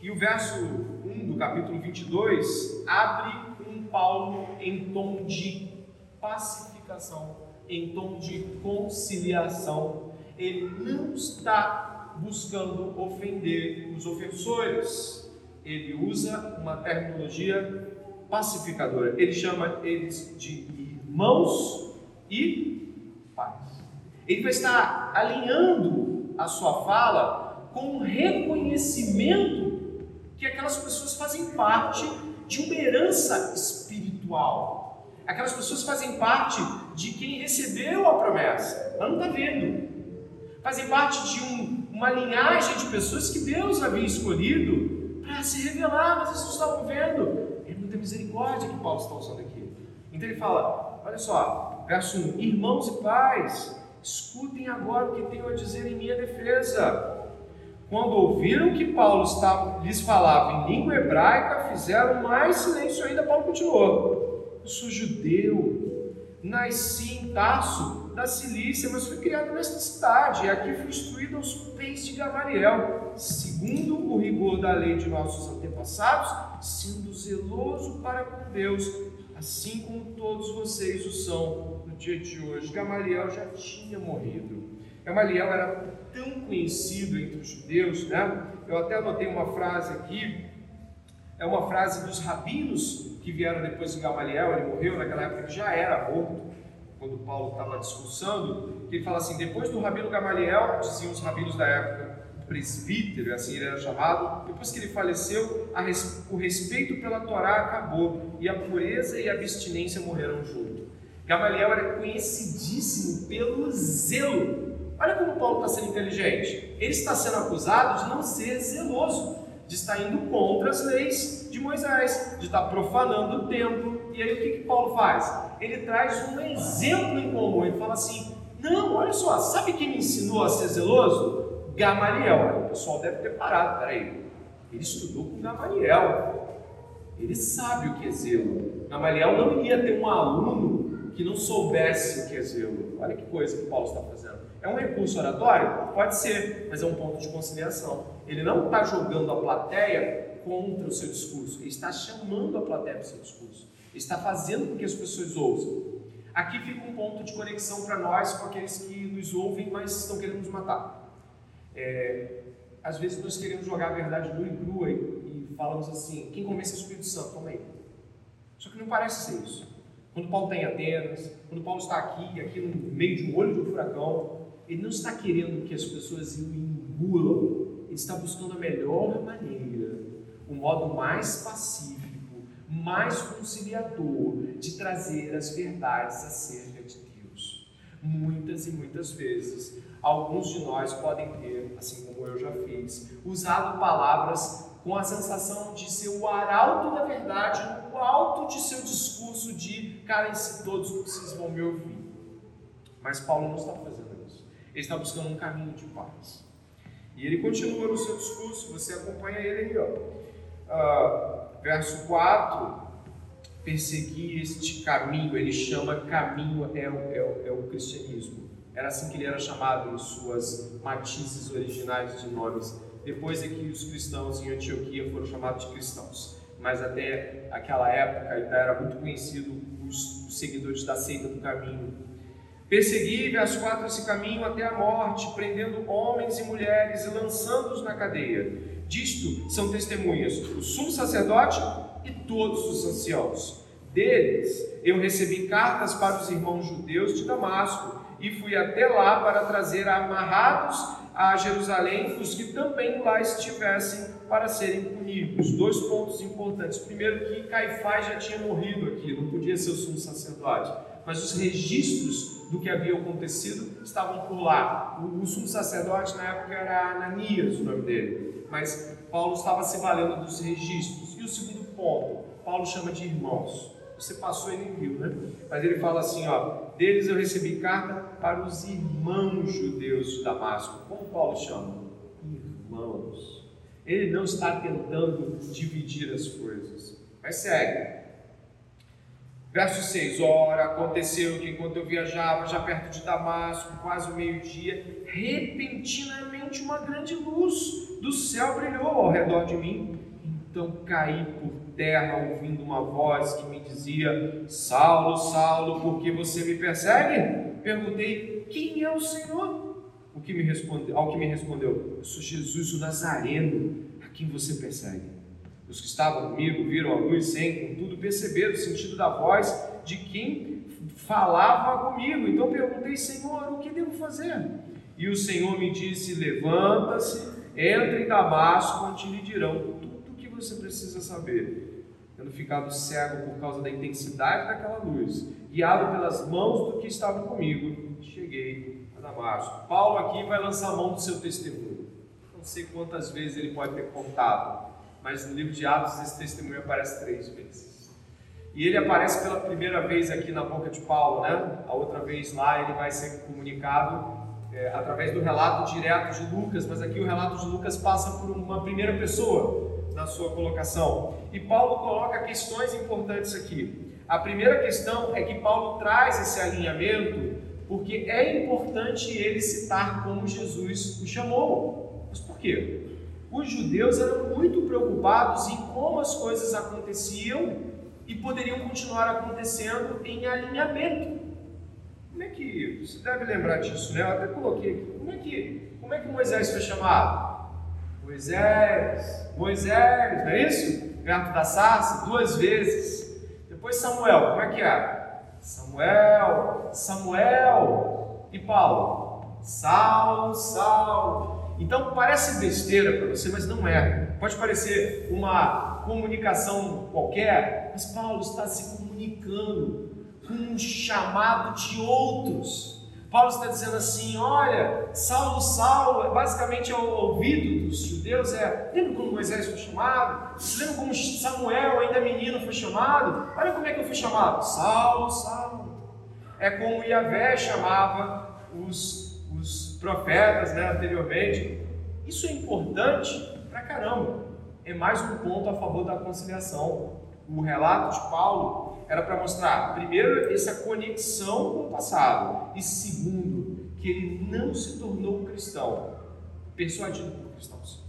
E o verso 1 do capítulo 22 abre com Paulo em tom de pacificação, em tom de conciliação. Ele não está buscando ofender os ofensores ele usa uma terminologia pacificadora. Ele chama eles de irmãos e pais. Ele vai estar alinhando a sua fala com o reconhecimento que aquelas pessoas fazem parte de uma herança espiritual. Aquelas pessoas fazem parte de quem recebeu a promessa, mas não está vendo. Fazem parte de um, uma linhagem de pessoas que Deus havia escolhido para se revelar, mas eles não estavam vendo. Muita misericórdia que Paulo está usando aqui. Então ele fala: olha só, verso 1: Irmãos e pais, escutem agora o que tenho a dizer em minha defesa. Quando ouviram que Paulo estava, lhes falava em língua hebraica, fizeram mais silêncio ainda. Paulo continuou: Eu sou judeu, nasci em Tarso da Cilícia, mas fui criado nesta cidade, e aqui fui instruído aos pés de Gamaliel, segundo o rigor da lei de nossos antepassados, sendo zeloso para com Deus, assim como todos vocês o são no dia de hoje. Gamaliel já tinha morrido. Gamaliel era tão conhecido entre os judeus, né? Eu até anotei uma frase aqui, é uma frase dos rabinos que vieram depois de Gamaliel, ele morreu naquela época, ele já era morto quando Paulo estava discursando, que ele fala assim: depois do Rabino Gamaliel, diziam os rabinos da época, presbítero, assim ele era chamado, depois que ele faleceu, res, o respeito pela Torá acabou e a pureza e a abstinência morreram junto. Gamaliel era conhecidíssimo pelo zelo. Olha como Paulo está sendo inteligente. Ele está sendo acusado de não ser zeloso, de estar indo contra as leis de Moisés, de estar profanando o templo. E aí o que, que Paulo faz? ele traz um exemplo em comum. Ele fala assim: não, olha só, sabe quem me ensinou a ser zeloso? Gamaliel. O pessoal deve ter parado, peraí. Ele estudou com Gamaliel. Ele sabe o que é zelo. Gamaliel não iria ter um aluno que não soubesse o que é zelo. Olha que coisa que Paulo está fazendo. É um recurso oratório? Pode ser, mas é um ponto de conciliação. Ele não está jogando a plateia contra o seu discurso, ele está chamando a plateia para o seu discurso está fazendo com que as pessoas ouçam. Aqui fica um ponto de conexão para nós com aqueles que nos ouvem, mas estão querendo nos matar. É, às vezes nós queremos jogar a verdade nua e crua e, e falamos assim: quem convence é o Espírito Santo, toma aí. Só que não parece ser isso. Quando Paulo está em Atenas, quando Paulo está aqui, aqui no meio de um olho de um furacão, ele não está querendo que as pessoas o engulam, ele está buscando a melhor maneira, o modo mais pacífico mais conciliador de trazer as verdades acerca de Deus. Muitas e muitas vezes, alguns de nós podem ter, assim como eu já fiz, usado palavras com a sensação de ser o arauto da verdade, o alto de seu discurso de, cara, se todos vocês vão me ouvir. Mas Paulo não está fazendo. Ele está buscando um caminho de paz. E ele continua no seu discurso, você acompanha ele aí, ó. Uh, verso 4, perseguir este caminho, ele chama caminho, é é, é o cristianismo. Era assim que ele era chamado em suas matizes originais de nomes. Depois é que os cristãos em Antioquia foram chamados de cristãos. Mas até aquela época ainda era muito conhecido os seguidores da seita do caminho. Persegui, verso 4, esse caminho até a morte, prendendo homens e mulheres e lançando-os na cadeia. Disto são testemunhas o sumo sacerdote e todos os anciãos. Deles eu recebi cartas para os irmãos judeus de Damasco e fui até lá para trazer amarrados a Jerusalém os que também lá estivessem para serem punidos. Dois pontos importantes. Primeiro, que Caifás já tinha morrido aqui, não podia ser o sumo sacerdote, mas os registros do que havia acontecido estavam por lá. O, o sumo sacerdote na época era Ananias, o nome dele, mas Paulo estava se valendo dos registros. E o segundo ponto, Paulo chama de irmãos. Você passou e viu, né? Mas ele fala assim, ó, deles eu recebi carta para os irmãos judeus de Damasco. Como Paulo chama? Irmãos. Ele não está tentando dividir as coisas. Mas segue. Verso 6: Ora, aconteceu que enquanto eu viajava, já perto de Damasco, quase o meio-dia, repentinamente uma grande luz do céu brilhou ao redor de mim. Então caí por terra, ouvindo uma voz que me dizia: Saulo, Saulo, por que você me persegue? Perguntei: Quem é o Senhor? O que me respondeu, ao que me respondeu: Eu sou Jesus o Nazareno, a quem você persegue. Os que estavam comigo viram a luz sem, contudo, perceber o sentido da voz de quem falava comigo. Então perguntei, Senhor, o que devo fazer? E o Senhor me disse: Levanta-se, entre em Damasco, onde lhe dirão tudo o que você precisa saber. Tendo ficado cego por causa da intensidade daquela luz, guiado pelas mãos do que estavam comigo, cheguei a Damasco. Paulo aqui vai lançar a mão do seu testemunho. Não sei quantas vezes ele pode ter contado mas no livro de Atos esse testemunho aparece três vezes. E ele aparece pela primeira vez aqui na boca de Paulo, né? A outra vez lá ele vai ser comunicado é, através do relato direto de Lucas, mas aqui o relato de Lucas passa por uma primeira pessoa na sua colocação. E Paulo coloca questões importantes aqui. A primeira questão é que Paulo traz esse alinhamento porque é importante ele citar como Jesus o chamou. Mas por quê? Os judeus eram muito preocupados em como as coisas aconteciam e poderiam continuar acontecendo em alinhamento. Como é que você deve lembrar disso, né? Eu até coloquei aqui. Como é que, como é que Moisés foi chamado? Moisés, Moisés, não é isso? Perto da sarça, duas vezes. Depois Samuel, como é que é? Samuel, Samuel e Paulo. Saulo, Saulo. Então parece besteira para você, mas não é. Pode parecer uma comunicação qualquer, mas Paulo está se comunicando com um chamado de outros. Paulo está dizendo assim: olha, Saulo, Saulo, basicamente é o ouvido dos judeus é. Lembra como Moisés foi chamado? Lembra como Samuel, ainda menino, foi chamado? Olha como é que eu fui chamado: Saulo, Saulo. É como Yahvé chamava os profetas né, anteriormente. Isso é importante pra caramba. É mais um ponto a favor da conciliação. O relato de Paulo era para mostrar, primeiro, essa conexão com o passado, e segundo, que ele não se tornou cristão, persuadido por cristãos.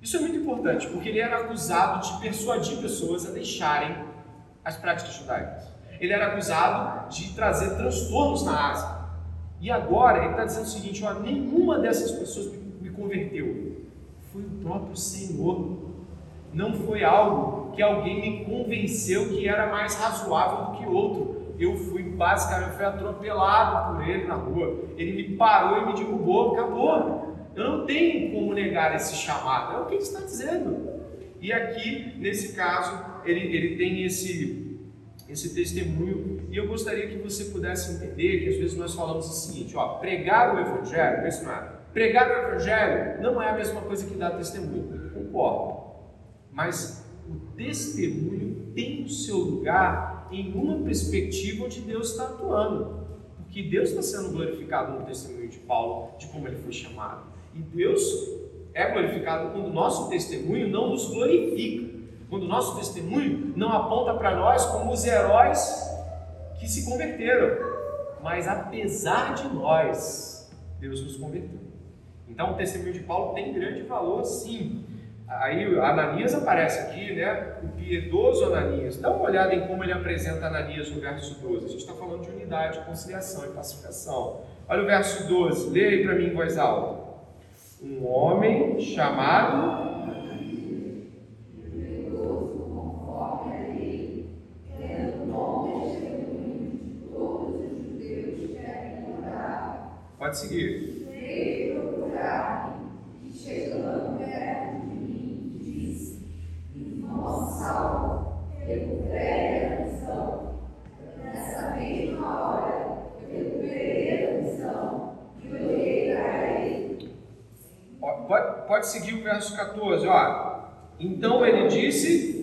Isso é muito importante, porque ele era acusado de persuadir pessoas a deixarem as práticas judaicas. Ele era acusado de trazer transtornos na Ásia. E agora ele está dizendo o seguinte: ó, nenhuma dessas pessoas me, converteu. Foi o próprio Senhor. Não foi algo que alguém me convenceu que era mais razoável do que outro. Eu fui basicamente fui atropelado por ele na rua. Ele me parou e me derrubou, acabou. Eu não tenho como negar esse chamado. É o que ele está dizendo. E aqui, nesse caso, ele, ele tem esse esse testemunho. E eu gostaria que você pudesse entender que às vezes nós falamos o seguinte: ó, pregar o Evangelho, não é? Pregar o Evangelho não é a mesma coisa que dar testemunho, concordo. Mas o testemunho tem o seu lugar em uma perspectiva onde Deus está atuando. Porque Deus está sendo glorificado no testemunho de Paulo, de como ele foi chamado. E Deus é glorificado quando o nosso testemunho não nos glorifica, quando o nosso testemunho não aponta para nós como os heróis que se converteram, mas apesar de nós, Deus nos converteu. Então o testemunho de Paulo tem grande valor, sim. Aí Ananias aparece aqui, né? O piedoso Ananias. Dá uma olhada em como ele apresenta Ananias no verso 12. A gente está falando de unidade, conciliação e pacificação. Olha o verso 12, leia aí para mim em voz alta. Um homem chamado Pode seguir. Procurar-me perto de mim, disse: hora, missão e olhei para ele. Pode, pode seguir o verso 14, ó. Então ele disse: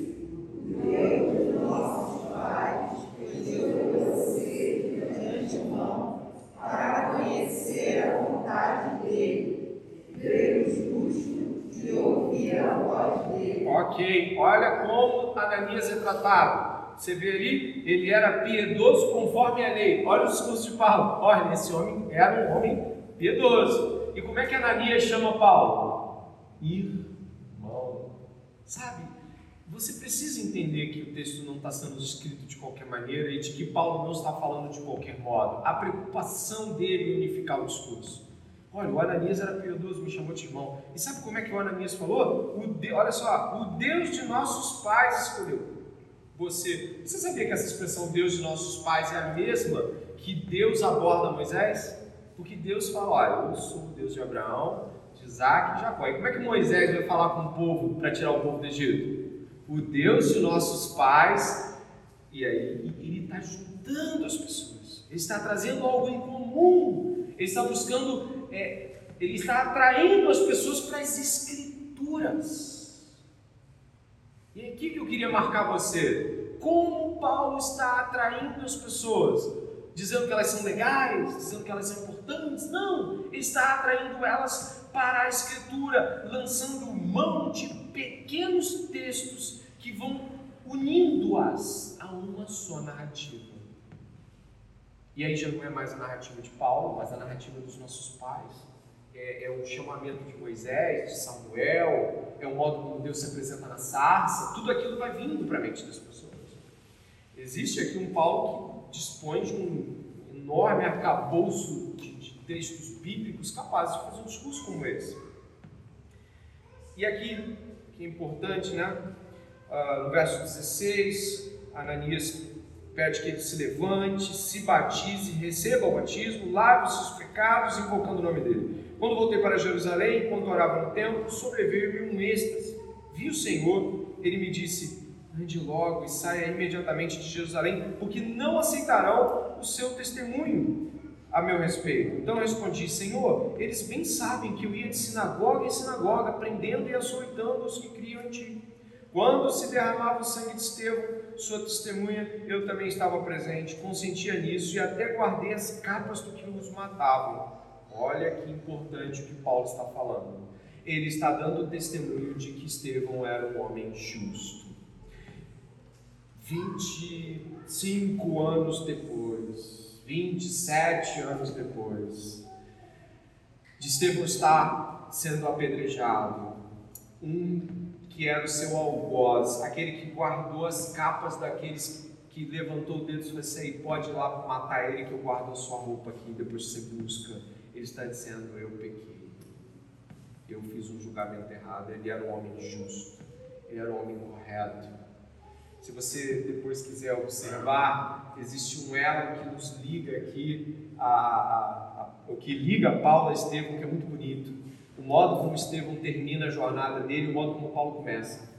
Ok, olha como Ananias é tratado. Você vê ali, ele era piedoso conforme a lei. Olha o discurso de Paulo. Olha, esse homem era um homem piedoso. E como é que Ananias chama Paulo? Irmão. Sabe, você precisa entender que o texto não está sendo escrito de qualquer maneira e de que Paulo não está falando de qualquer modo. A preocupação dele em unificar o discurso. Olha, o Ananias era piedoso, me chamou de irmão. E sabe como é que o Ananias falou? O de, olha só, o Deus de nossos pais escolheu você. Você sabia que essa expressão Deus de nossos pais é a mesma que Deus aborda Moisés? Porque Deus fala, olha, eu sou o Deus de Abraão, de Isaac e Jacó. E como é que Moisés vai falar com o povo para tirar o povo do Egito? O Deus de nossos pais. E aí ele está juntando as pessoas. Ele está trazendo algo em comum. Ele está buscando é, ele está atraindo as pessoas para as escrituras. E aqui que eu queria marcar você. Como Paulo está atraindo as pessoas? Dizendo que elas são legais, dizendo que elas são importantes? Não, ele está atraindo elas para a escritura, lançando mão de pequenos textos que vão unindo-as a uma só narrativa. E aí já não é mais a narrativa de Paulo, mas a narrativa dos nossos pais. É, é, o chamamento de Moisés, de Samuel, é o modo como Deus se apresenta na sarça, tudo aquilo vai vindo para a mente das pessoas. Existe aqui um Paulo que dispõe de um enorme arcabouço de, de textos bíblicos capazes de fazer um discurso como esse. E aqui, que é importante, né? Uh, no verso 16, Ananias pede que ele se levante, se batize, receba o batismo, lave os seus pecados, invocando o nome dele. Quando voltei para Jerusalém, enquanto orava no templo, sobreveio-me um êxtase. Vi o Senhor, ele me disse: ande logo e saia imediatamente de Jerusalém, porque não aceitarão o seu testemunho a meu respeito. Então respondi: Senhor, eles bem sabem que eu ia de sinagoga em sinagoga, prendendo e açoitando os que criam em ti. Quando se derramava o sangue de Estevão, sua testemunha, eu também estava presente, consentia nisso e até guardei as capas do que os matavam. Olha que importante o que Paulo está falando. Ele está dando testemunho de que Estevão era um homem justo. 25 anos depois, 27 anos depois, de Estevão estar sendo apedrejado, um que era o seu algoz, aquele que guardou as capas daqueles que levantou o dedo e falou assim, pode ir lá matar ele que eu guardo a sua roupa aqui, depois você busca. Ele está dizendo, eu pequei, eu fiz um julgamento errado, ele era um homem justo, ele era um homem correto. Se você depois quiser observar, existe um elo que nos liga aqui, a, a, a, o que liga Paulo a Estevão, que é muito bonito o modo como Estevão termina a jornada dele, o modo como Paulo começa.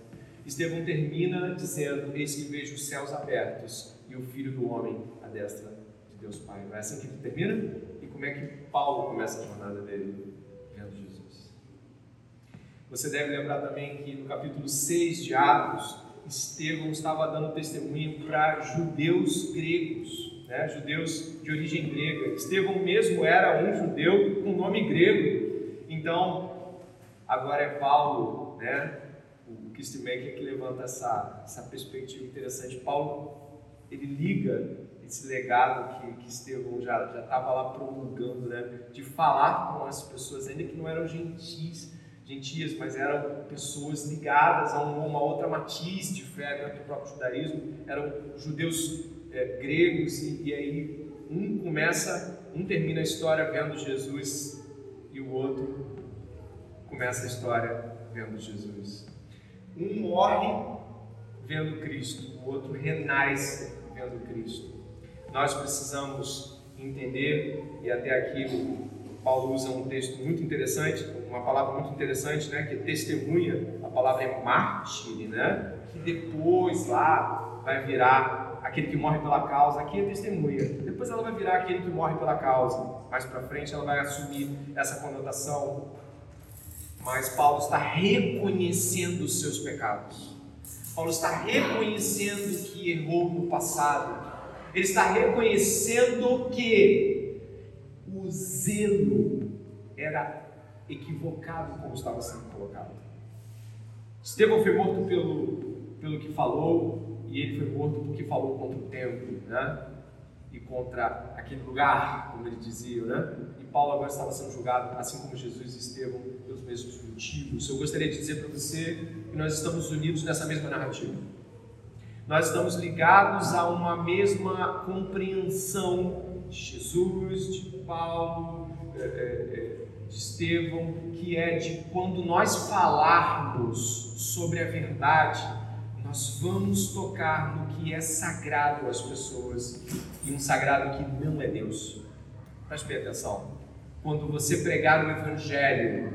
Estevão termina dizendo: Eis que vejo os céus abertos e o Filho do Homem à destra de Deus Pai. Não é assim que ele termina? E como é que Paulo começa a jornada dele? Vendo Jesus. Você deve lembrar também que no capítulo 6 de Atos, Estevão estava dando testemunho para judeus gregos, né? judeus de origem grega. Estevão mesmo era um judeu com nome grego Então, agora é Paulo, né? O Kistemaker que levanta essa, essa perspectiva interessante. Paulo, ele liga esse legado que, que Estevão já estava lá promulgando, né? De falar com as pessoas, ainda que não eram gentis, gentias, mas eram pessoas ligadas a uma outra matiz de fé dentro do próprio judaísmo, eram judeus é, gregos, e, e aí um começa, um termina a história vendo Jesus e o outro começa a história vendo Jesus. Um morre vendo Cristo, o outro renasce vendo Cristo. Nós precisamos entender, e até aqui Paulo usa um texto muito interessante, uma palavra muito interessante, né, que é testemunha, a palavra é mártir, né, que depois lá vai virar aquele que morre pela causa, aqui é testemunha. Depois ela vai virar aquele que morre pela causa. Mais para frente ela vai assumir essa conotação. Mas Paulo está reconhecendo os seus pecados. Paulo está reconhecendo que errou no passado. Ele está reconhecendo que o zelo era equivocado como estava sendo colocado. Estevão foi morto pelo, pelo que falou, e ele foi morto porque falou contra o templo, né? E contra aquele lugar, como eles diziam, né? Paulo agora estava sendo julgado, assim como Jesus e Estevão, pelos mesmos motivos. Eu gostaria de dizer para você que nós estamos unidos nessa mesma narrativa. Nós estamos ligados a uma mesma compreensão de Jesus, de Paulo, é, é, é, de Estevão, que é de quando nós falarmos sobre a verdade, nós vamos tocar no que é sagrado às pessoas e um sagrado que não é Deus. Preste bem atenção. Quando você pregar o Evangelho,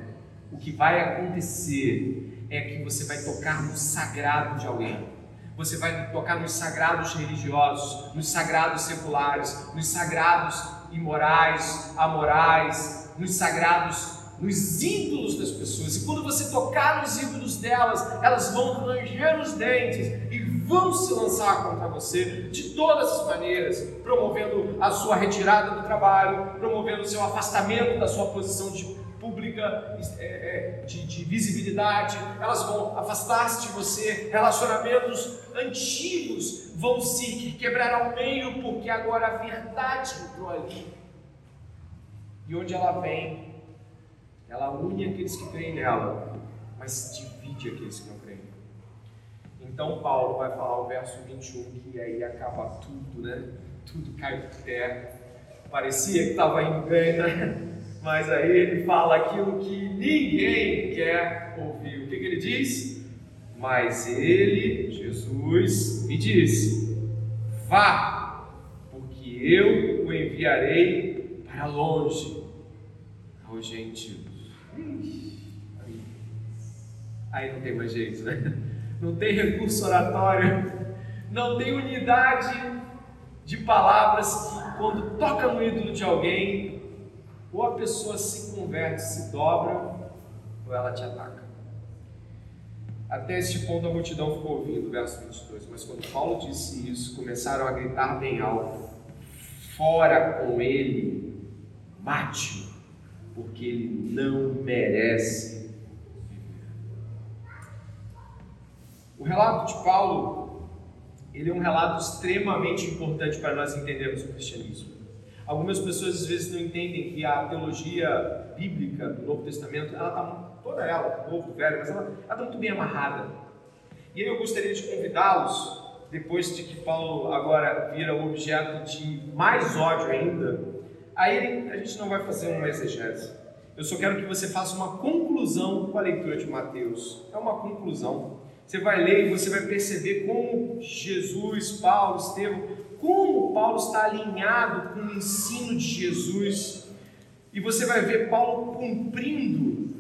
o que vai acontecer é que você vai tocar no sagrado de alguém. Você vai tocar nos sagrados religiosos, nos sagrados seculares, nos sagrados imorais, amorais, nos sagrados nos ídolos das pessoas. E quando você tocar nos ídolos delas, elas vão ranger os dentes vão se lançar contra você de todas as maneiras, promovendo a sua retirada do trabalho, promovendo o seu afastamento da sua posição de pública é, é, de, de, visibilidade, elas vão afastar-se de você, relacionamentos antigos vão se quebrar ao meio, porque agora a verdade entrou ali. E onde ela vem, ela une aqueles que creem nela, mas divide aqueles que não. Então Paulo vai falar o verso 21 que aí acaba tudo, né? Tudo cai por terra. Parecia que estava indo bem, né? Mas aí ele fala aquilo que ninguém quer ouvir. O que, que ele diz? Mas ele, Jesus, me disse: Vá, porque eu o enviarei para longe aos gentios. Aí não tem mais jeito, né? Não tem recurso oratório, não tem unidade de palavras que, quando toca no ídolo de alguém, ou a pessoa se converte, se dobra, ou ela te ataca. Até este ponto a multidão ficou ouvindo, verso 22. Mas quando Paulo disse isso, começaram a gritar bem alto: Fora com ele, mate-o porque ele não merece O relato de Paulo, ele é um relato extremamente importante para nós entendermos o cristianismo. Algumas pessoas às vezes não entendem que a teologia bíblica do Novo Testamento, ela está toda ela, novo, velho, mas ela está muito bem amarrada. E eu gostaria de convidá-los, depois de que Paulo agora vira objeto de mais ódio ainda, Aí a gente não vai fazer uma exegese. Eu só quero que você faça uma conclusão com a leitura de Mateus. É uma conclusão. Você vai ler e você vai perceber como Jesus, Paulo, Estevão, como Paulo está alinhado com o ensino de Jesus. E você vai ver Paulo cumprindo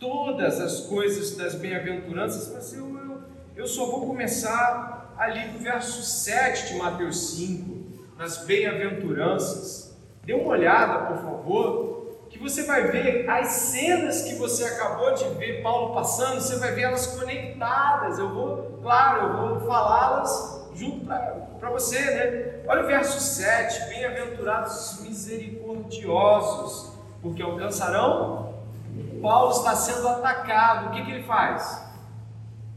todas as coisas das bem-aventuranças, mas eu, eu, eu só vou começar ali do verso 7 de Mateus 5, nas bem-aventuranças. Dê uma olhada, por favor, que você vai ver as cenas que você acabou de ver Paulo passando, você vai ver elas conectadas. Eu vou, claro, eu vou falá-las junto para você, né? Olha o verso 7: Bem-aventurados misericordiosos, porque alcançarão Paulo está sendo atacado. O que, que ele faz?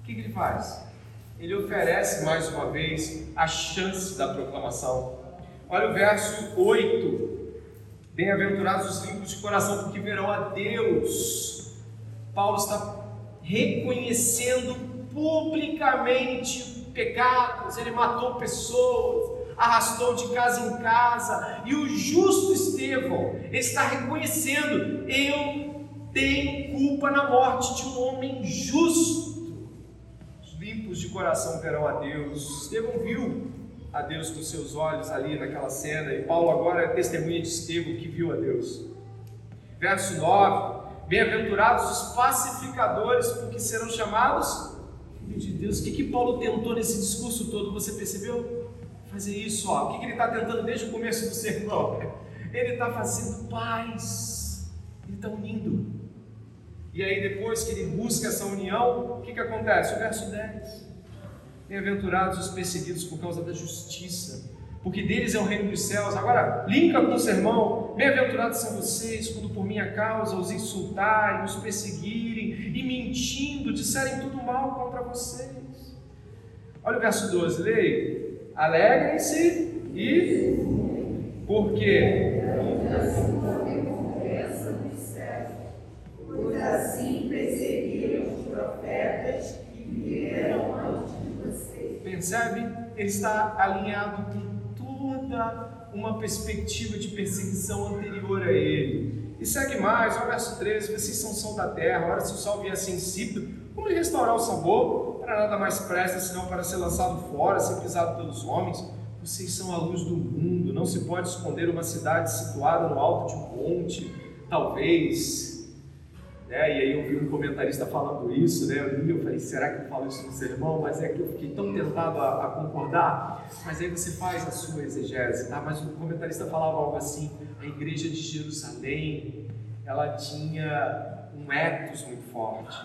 O que, que ele faz? Ele oferece mais uma vez a chance da proclamação. Olha o verso 8. Bem-aventurados os limpos de coração, porque verão a Deus. Paulo está reconhecendo publicamente pecados, ele matou pessoas, arrastou de casa em casa, e o justo Estevão está reconhecendo: eu tenho culpa na morte de um homem justo. Os limpos de coração verão a Deus. Estevão viu a Deus com seus olhos ali naquela cena, e Paulo agora é testemunha de Estevão que viu a Deus. Verso 9: Bem-aventurados os pacificadores, porque serão chamados filhos de Deus. O que, que Paulo tentou nesse discurso todo? Você percebeu? Fazer isso, ó. O que, que ele está tentando desde o começo do sermão? *laughs* Ele está fazendo paz, ele está unindo. E aí, depois que ele busca essa união, o que, que acontece? O verso 10. Bem-aventurados os perseguidos por causa da justiça, porque deles é o reino dos céus. Agora, linka com o sermão: Bem-aventurados são vocês quando por minha causa os insultarem, os perseguirem e mentindo disserem tudo mal contra vocês. Olha o verso 12, leia. Alegrem-se e por quê? Pois assim perseguiram os profetas que vieram. Percebe? Ele está alinhado com toda uma perspectiva de perseguição anterior a ele. E segue mais, olha o verso 13: vocês são sal da terra, ora se o sal vier insípido, como lhe restaurar o sabor? Para nada mais presta senão para ser lançado fora, ser pisado pelos homens. Vocês são a luz do mundo, não se pode esconder uma cidade situada no alto de um monte, talvez né? E aí eu vi um comentarista falando isso, né? Eu li, eu falei, será que eu falo isso no sermão? Mas é que eu fiquei tão tentado a, a concordar. Mas aí você faz a sua exegese, tá? Mas o comentarista falava algo assim: a igreja de Jerusalém, ela tinha um ethos muito forte,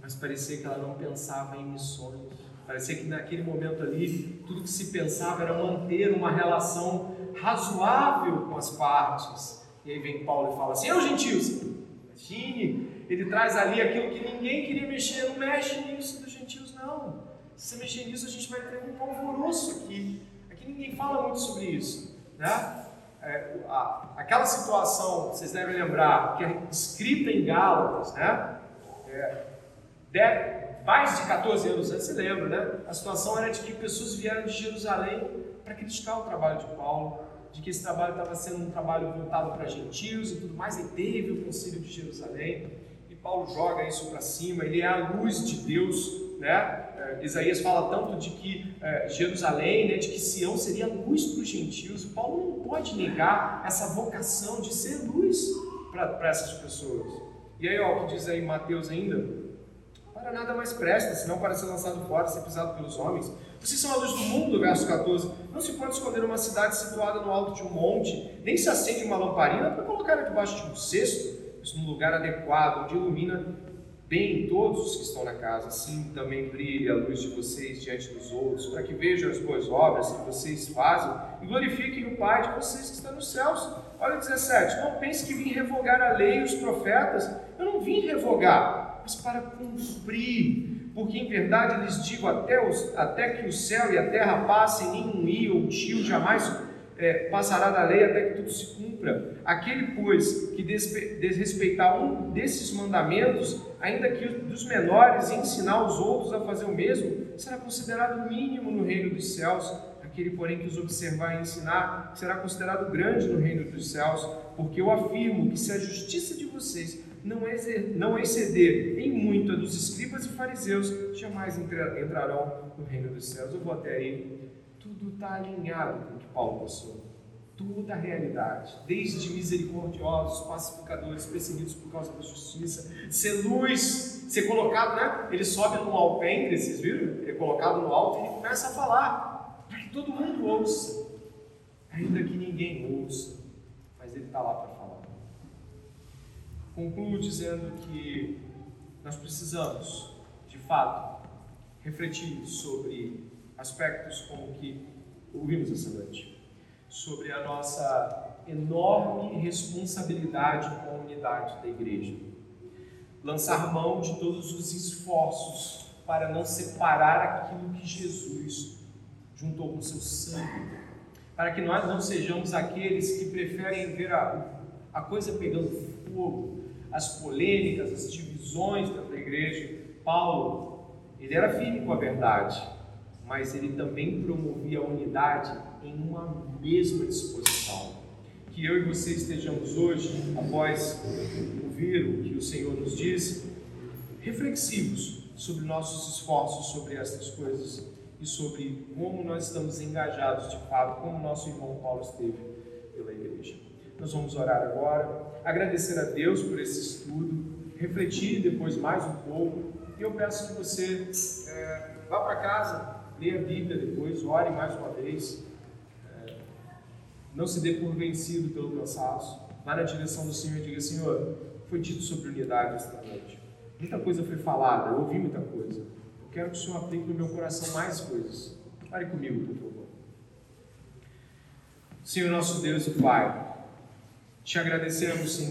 mas parecia que ela não pensava em missões. Parecia que naquele momento ali, tudo que se pensava era manter uma relação razoável com as partes. E aí vem Paulo e fala assim: Eu, gentios, imagine ele traz ali aquilo que ninguém queria mexer. Não mexe nisso dos gentios, não. Se você mexer nisso, a gente vai ter um alvoroço aqui. Aqui ninguém fala muito sobre isso. Né? É, a, aquela situação, vocês devem lembrar, que é escrita em Gálatas, né? É, de, mais de 14 anos antes, você lembra, né? A situação era de que pessoas vieram de Jerusalém para criticar o trabalho de Paulo, de que esse trabalho estava sendo um trabalho voltado para gentios e tudo mais, e teve o concílio de Jerusalém. Paulo joga isso para cima, ele é a luz de Deus, né? É, Isaías fala tanto de que é, Jerusalém, né, de que Sião seria luz para os gentios. Paulo não pode negar essa vocação de ser luz para essas pessoas. E aí, ó, o que diz aí Mateus ainda? Para nada mais presta, senão para ser lançado fora, ser pisado pelos homens. Vocês são a luz do mundo, verso 14. Não se pode esconder uma cidade situada no alto de um monte, nem se acende uma lamparina para colocar debaixo de um cesto num lugar adequado, onde ilumina bem todos os que estão na casa. Assim também brilha a luz de vocês diante dos outros, para que vejam as boas obras que vocês fazem e glorifiquem o Pai de vocês que está nos céus. Olha 17: Não pense que vim revogar a lei e os profetas. Eu não vim revogar, mas para cumprir. Porque em verdade lhes digo: até, os, até que o céu e a terra passem, nenhum i ou tio jamais é, passará da lei até que tudo se cumpra. Aquele, pois, que desrespeitar um desses mandamentos, ainda que dos menores, e ensinar os outros a fazer o mesmo, será considerado mínimo no reino dos céus. Aquele, porém, que os observar e ensinar, será considerado grande no reino dos céus. Porque eu afirmo que se a justiça de vocês não, exceder em muito a dos escribas e fariseus, jamais entrarão no reino dos céus. Eu vou até aí tudo está alinhado com o que Paulo passou. Toda a realidade, desde misericordiosos, pacificadores, perseguidos por causa da justiça, ser luz, ser colocado, né? Ele sobe no alpendre, vocês viram? Ele é colocado no alto e ele começa a falar, para que todo mundo ouça, ainda que ninguém ouça, mas ele está lá para falar. Concluo dizendo que nós precisamos, de fato, refletir sobre aspectos como que ouvimos essa noite, sobre a nossa enorme responsabilidade com a unidade da igreja. lançar mão de todos os esforços para não separar aquilo que Jesus juntou com seu sangue, para que nós não sejamos aqueles que preferem ver a, a coisa pegando fogo, as polêmicas, as divisões dentro da igreja. Paulo, ele era firme com a verdade, mas ele também promovia a unidade em uma mesma disposição. Que eu e você estejamos hoje, após ouvir o que o Senhor nos diz, reflexivos sobre nossos esforços sobre estas coisas e sobre como nós estamos engajados de fato, como nosso irmão Paulo esteve pela igreja. Nós vamos orar agora, agradecer a Deus por esse estudo, refletir depois mais um pouco, e eu peço que você é, vá para casa, leia a Bíblia depois, ore mais uma vez, é, não se dê por vencido pelo cansaço, vá na direção do Senhor e diga: Senhor, foi dito sobre unidade esta noite. Muita coisa foi falada, eu ouvi muita coisa. Eu quero que o Senhor aplique no meu coração mais coisas. Pare comigo, por favor. Senhor nosso Deus e Pai, te agradecemos, Senhor.